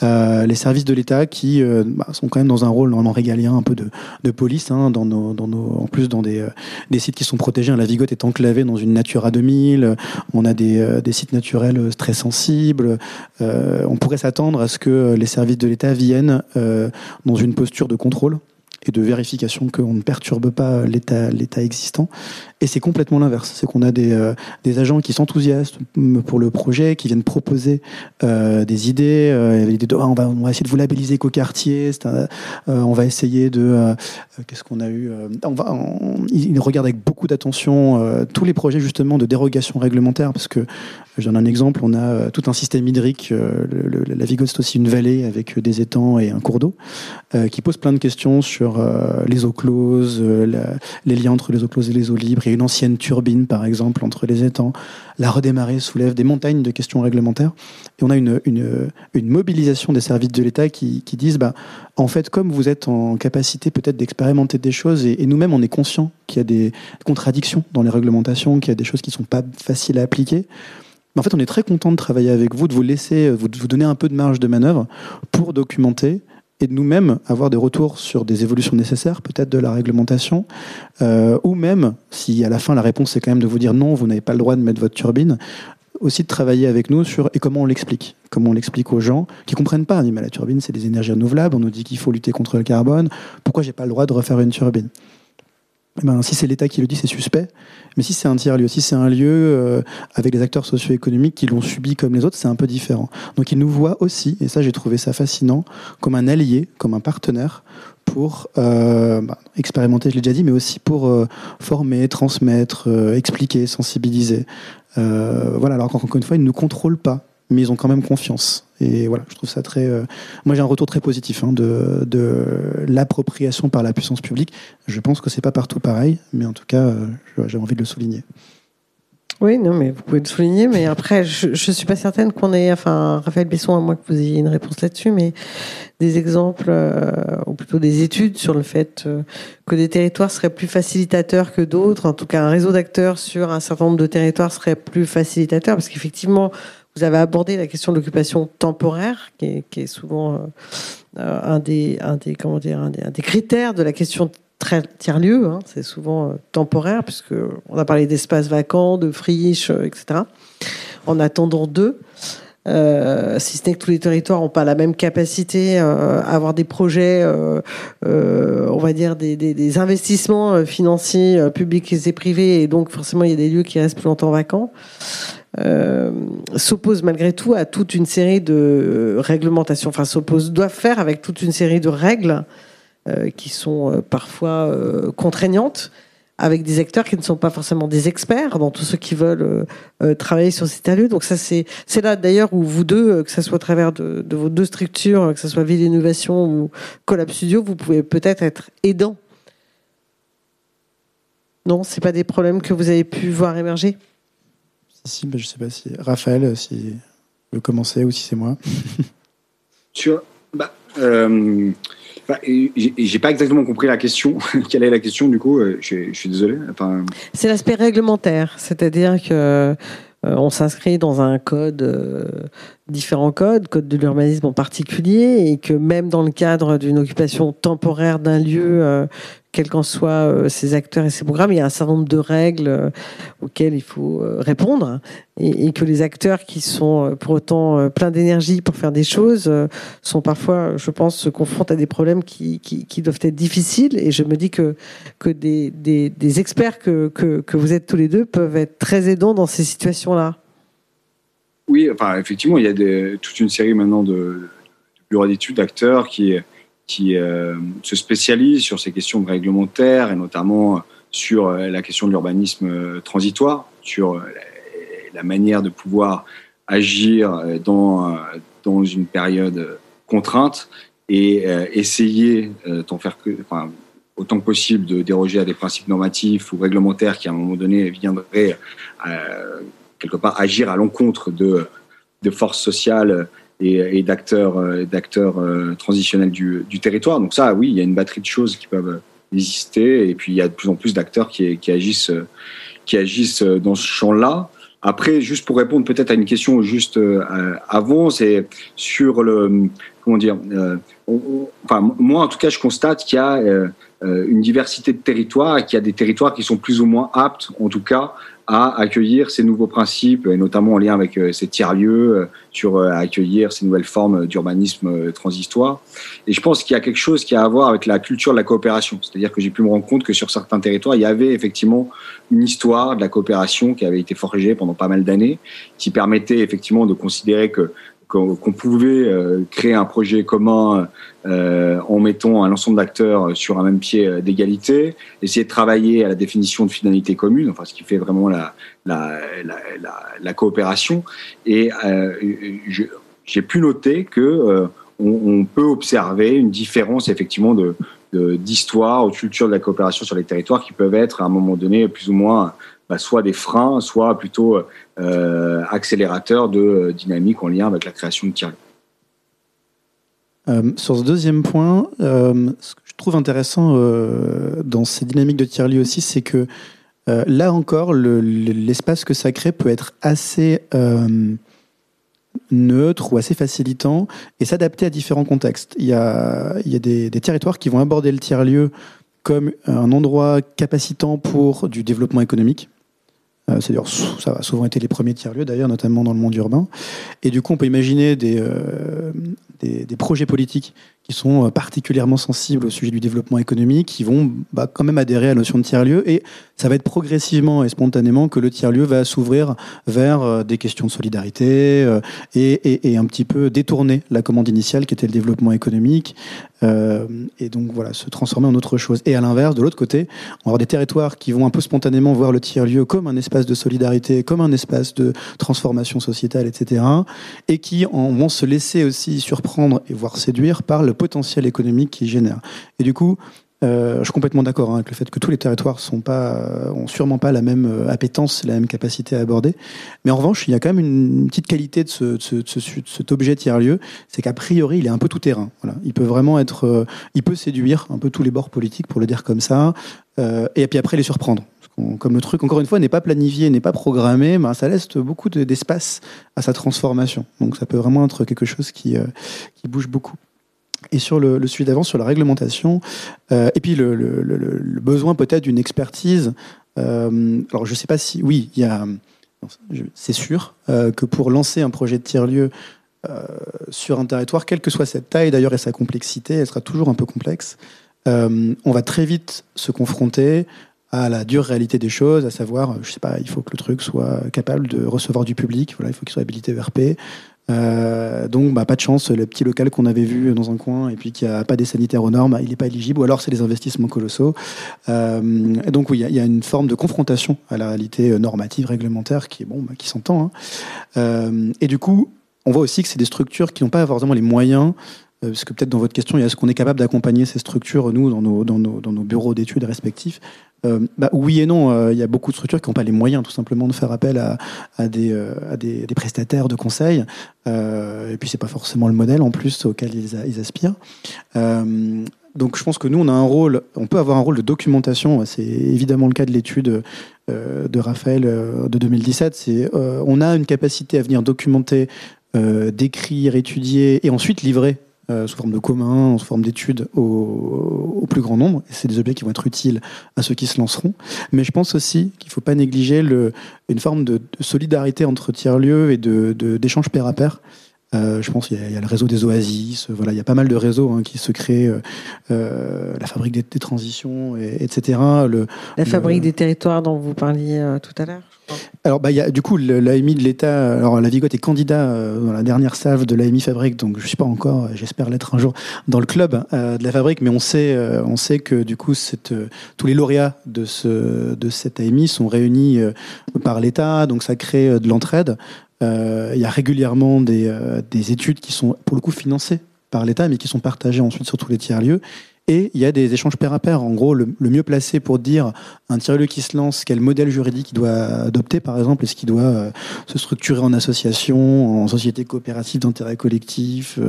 Euh, les services de l'État qui euh, bah, sont quand même dans un rôle en régalien, un peu de, de police, hein, dans nos, dans nos, en plus dans des, euh, des sites qui sont protégés. La Vigote est enclavée dans une Natura 2000. On a des, euh, des sites naturels très sensibles. on pourrait s'attendre à ce que les services de l'État viennent dans une posture de contrôle et de vérification qu'on ne perturbe pas l'état existant. Et c'est complètement l'inverse. C'est qu'on a des, euh, des agents qui s'enthousiasment pour le projet qui viennent proposer euh, des idées euh, des, on, va, on va essayer de vous labelliser qu'au-quartier on va essayer de qu'est-ce qu'on a eu on va on, ils regardent avec beaucoup d'attention tous les projets justement de dérogation réglementaire parce que je donne un exemple on a tout un système hydrique la Vigotte c'est aussi une vallée avec des étangs et un cours d'eau qui pose plein de questions sur euh, les eaux closes, euh, les liens entre les eaux closes et les eaux libres. Il y a une ancienne turbine, par exemple, entre les étangs. La redémarrer soulève des montagnes de questions réglementaires. Et on a une, mobilisation des services de l'État qui, disent, bah, en fait, comme vous êtes en capacité peut-être d'expérimenter des choses, et, nous-mêmes, on est conscient qu'il y a des contradictions dans les réglementations, qu'il y a des choses qui ne sont pas faciles à appliquer. En fait, on est très content de travailler avec vous, de vous laisser, vous, de vous donner un peu de marge de manœuvre pour documenter et de nous-mêmes avoir des retours sur des évolutions nécessaires, peut-être de la réglementation, euh, ou même, si à la fin la réponse est quand même de vous dire non, vous n'avez pas le droit de mettre votre turbine, aussi de travailler avec nous sur et comment on l'explique, comment on l'explique aux gens qui comprennent pas. On dit mais la turbine c'est des énergies renouvelables, on nous dit qu'il faut lutter contre le carbone, pourquoi j'ai pas le droit de refaire une turbine? Ben, si c'est l'État qui le dit, c'est suspect. Mais si c'est un tiers-lieu, si c'est un lieu euh, avec des acteurs socio-économiques qui l'ont subi comme les autres, c'est un peu différent. Donc ils nous voient aussi, et ça j'ai trouvé ça fascinant, comme un allié, comme un partenaire pour euh, bah, expérimenter, je l'ai déjà dit, mais aussi pour euh, former, transmettre, expliquer, sensibiliser. Voilà, alors encore une fois, ils ne nous contrôlent pas mais ils ont quand même confiance. Et voilà, je trouve ça très. Euh... Moi, j'ai un retour très positif hein, de, de l'appropriation par la puissance publique. Je pense que c'est pas partout pareil, mais en tout cas, euh, j'ai envie de le souligner. Oui, non, mais vous pouvez le souligner, mais après, je, je suis pas certaine qu'on ait, enfin, Raphaël Besson, à moins que vous ayez une réponse là-dessus, mais des exemples, euh, ou plutôt des études sur le fait euh, que des territoires seraient plus facilitateurs que d'autres, en tout cas, un réseau d'acteurs sur un certain nombre de territoires serait plus facilitateur, parce qu'effectivement, vous avez abordé la question de l'occupation temporaire, qui est, souvent euh, un, des, un, des, comment dire, un, des, critères de la question tiers-lieu. Hein, c'est souvent euh, temporaire, puisque on a parlé d'espaces vacants, de friches, euh, etc. En attendant d'eux. Euh, si ce n'est que tous les territoires n'ont pas la même capacité euh, à avoir des projets, euh, on va dire des investissements financiers publics et privés, et donc forcément il y a des lieux qui restent plus longtemps vacants. Euh, s'oppose malgré tout à toute une série de réglementations, enfin s'oppose, doit faire avec toute une série de règles euh, qui sont euh, parfois contraignantes, avec des acteurs qui ne sont pas forcément des experts dans tous ceux qui veulent travailler sur ces lieux. Donc ça, c'est là d'ailleurs où vous deux, que ce soit à travers de, de vos deux structures, que ce soit Ville Innovation ou Collab Studio, vous pouvez peut-être être aidant. Non, c'est pas des problèmes que vous avez pu voir émerger? Si, ben, je sais pas si Raphaël, si veut commencer ou si c'est moi. Sur, bah, euh, bah, j'ai pas exactement compris la question. Quelle est la question du coup je, je, suis désolé. Enfin... C'est l'aspect réglementaire, c'est-à-dire que on s'inscrit dans un code, différents codes, code de l'urbanisme en particulier, et que même dans le cadre d'une occupation temporaire d'un lieu, quels qu'en soient ces acteurs et ces programmes, il y a un certain nombre de règles auxquelles il faut répondre, et, que les acteurs qui sont pour autant pleins d'énergie pour faire des choses sont parfois, je pense, se confrontent à des problèmes qui, doivent être difficiles. Et je me dis que, que des, experts que, que, que vous êtes tous les deux peuvent être très aidants dans ces situations-là. Oui, enfin, effectivement, il y a toute une série maintenant de, de bureaux d'études d'acteurs qui, qui euh, se spécialisent sur ces questions réglementaires et notamment sur euh, la question de l'urbanisme euh, transitoire, sur la, manière de pouvoir agir dans, dans une période contrainte et essayer faire autant que possible de déroger à des principes normatifs ou réglementaires qui à un moment donné viendraient quelque part agir à l'encontre de, de forces sociales et, d'acteurs euh, d'acteurs euh, transitionnels du, territoire. Donc ça, oui, il y a une batterie de choses qui peuvent exister et puis il y a de plus en plus d'acteurs qui, agissent qui agissent dans ce champ-là. Après, juste pour répondre peut-être à une question juste euh, avant, c'est sur le comment dire. enfin, moi, en tout cas, je constate qu'il y a une diversité de territoires qu'il y a des territoires qui sont plus ou moins aptes, en tout cas, à accueillir ces nouveaux principes, et notamment en lien avec euh, ces tiers-lieux, euh, sur euh, accueillir ces nouvelles formes d'urbanisme transitoire. Et je pense qu'il y a quelque chose qui a à voir avec la culture de la coopération. C'est-à-dire que j'ai pu me rendre compte que sur certains territoires, il y avait effectivement une histoire de la coopération qui avait été forgée pendant pas mal d'années, qui permettait effectivement de considérer que qu'on pouvait euh, créer un projet commun euh, en mettant un ensemble d'acteurs sur un même pied euh, d'égalité, essayer de travailler à la définition de finalité commune, enfin ce qui fait vraiment la, la, coopération. Et j'ai pu noter que on, peut observer une différence effectivement de d'histoire ou de culture de la coopération sur les territoires qui peuvent être à un moment donné plus ou moins bah, soit des freins, soit plutôt euh, accélérateurs de euh, dynamique en lien avec la création de tiers euh, sur ce deuxième point, euh, ce que je trouve intéressant dans ces dynamiques de tiers-lieux aussi, c'est que là encore, l'espace que ça crée peut être assez neutre ou assez facilitant et s'adapter à différents contextes. Il y a, des, territoires qui vont aborder le tiers-lieu comme un endroit capacitant pour du développement économique. Euh, c'est-à-dire, ça a souvent été les premiers tiers-lieux, d'ailleurs, notamment dans le monde urbain. Et du coup, on peut imaginer des, euh, projets politiques qui sont euh, particulièrement sensibles au sujet du développement économique, qui vont bah, quand même adhérer à la notion de tiers-lieu. Et ça va être progressivement et spontanément que le tiers-lieu va s'ouvrir vers euh, des questions de solidarité et, et, et, un petit peu détourner la commande initiale qui était le développement économique. Euh, et donc voilà, se transformer en autre chose. Et à l'inverse, de l'autre côté, on va avoir des territoires qui vont un peu spontanément voir le tiers-lieu comme un espace de solidarité, comme un espace de transformation sociétale, etc. Et qui en, vont se laisser aussi surprendre et voir séduire par le potentiel économique qu'ils génèrent. Et du coup, euh, je suis complètement d'accord hein, avec le fait que tous les territoires pas, euh, sûrement pas la même euh, appétence, la même capacité à aborder. Mais en revanche, il y a quand même une, petite qualité de, ce, de, ce, de, cet objet tiers-lieu, c'est qu'a priori, il est un peu tout terrain. Il peut vraiment être, il peut séduire un peu tous les bords politiques, pour le dire comme ça, et puis après les surprendre. Comme le truc, encore une fois, n'est pas planifié, n'est pas programmé, ben, ça laisse beaucoup d'espace à sa transformation. Donc ça peut vraiment être quelque chose qui bouge beaucoup et sur le, le sujet d'avant, sur la réglementation, euh, et puis le, besoin peut-être d'une expertise. Euh, alors je ne sais pas si, oui, il y a, c'est sûr euh, que pour lancer un projet de tiers-lieu sur un territoire, quelle que soit cette taille d'ailleurs et sa complexité, elle sera toujours un peu complexe. On va très vite se confronter à la dure réalité des choses, à savoir, je sais pas, il faut que le truc soit capable de recevoir du public, voilà, il faut qu'il soit habilité ERP, euh, donc, bah, pas de chance, le petit local qu'on avait vu dans un coin et puis qui a pas des sanitaires aux normes, il n'est pas éligible, ou alors c'est des investissements colossaux. Euh, donc, oui, il y, a une forme de confrontation à la réalité euh, normative, réglementaire, qui bon, bah, qui s'entend. Hein. Et du coup, on voit aussi que c'est des structures qui n'ont pas forcément les moyens parce que peut-être dans votre question, il y a ce qu'on est capable d'accompagner ces structures, nous, dans nos, dans nos bureaux d'études respectifs. Euh, bah, oui et non, euh, il y a beaucoup de structures qui n'ont pas les moyens tout simplement de faire appel à, euh, des, prestataires de conseil. et puis c'est pas forcément le modèle en plus auquel ils, aspirent. donc je pense que nous, on a un rôle, on peut avoir un rôle de documentation. C'est évidemment le cas de l'étude de Raphaël de 2017. C'est, euh, on a une capacité à venir documenter, décrire, étudier et ensuite livrer sous forme de commun, sous forme d'études au, plus grand nombre. C'est des objets qui vont être utiles à ceux qui se lanceront. Mais je pense aussi qu'il ne faut pas négliger le, une forme de, solidarité entre tiers-lieux et de, d'échange pair à pair. Euh, je pense qu'il y, a le réseau des oasis, voilà, il y a pas mal de réseaux hein, qui se créent, euh, euh, la fabrique des, transitions, et, etc. Le, la fabrique des territoires dont vous parliez tout à l'heure. Alors, bah, y a, du coup, l'AMI de l'État, alors la Vigote est candidat dans la dernière salve de l'AMI Fabrique, donc je ne suis pas encore, j'espère l'être un jour, dans le club de la Fabrique, mais on sait, on sait que du coup, cette, tous les lauréats de, ce, de cette AMI sont réunis par l'État, donc ça crée de l'entraide. Euh, il y a régulièrement des, euh, des, études qui sont pour le coup financées par l'État, mais qui sont partagées ensuite sur tous les tiers-lieux. Et il y a des échanges pair à pair. En gros, le, mieux placé pour dire un tiers-lieu qui se lance, quel modèle juridique il doit adopter, par exemple, est-ce qu'il doit euh, se structurer en association, en société coopérative d'intérêt collectif,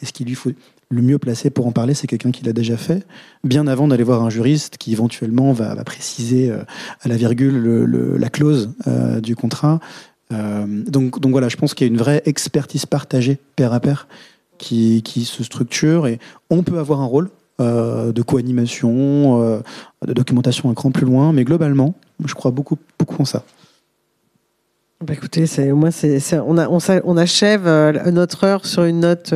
est-ce qu'il lui faut le mieux placé pour en parler, c'est quelqu'un qui l'a déjà fait, bien avant d'aller voir un juriste qui éventuellement va, préciser à la virgule la clause du contrat. Euh, donc, voilà, je pense qu'il y a une vraie expertise partagée pair à pair qui, se structure et on peut avoir un rôle euh, de co-animation, euh, de documentation un cran plus loin, mais globalement, je crois beaucoup, en ça. Bah écoutez, c'est, moi, c'est, on, a, on, achève notre heure sur une note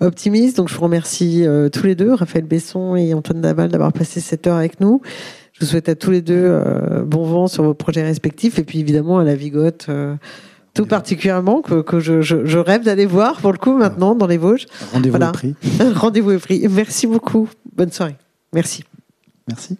optimiste. Donc, je vous remercie tous les deux, Raphaël Besson et Antoine Daval, d'avoir passé cette heure avec nous. Je vous souhaite à tous les deux euh, bon vent sur vos projets respectifs et puis évidemment à la Vigote. Euh, tout particulièrement que, que je, je, rêve d'aller voir pour le coup maintenant dans les Vosges. Rendez-vous voilà. prix. Rendez-vous au prix. Merci beaucoup. Bonne soirée. Merci. Merci.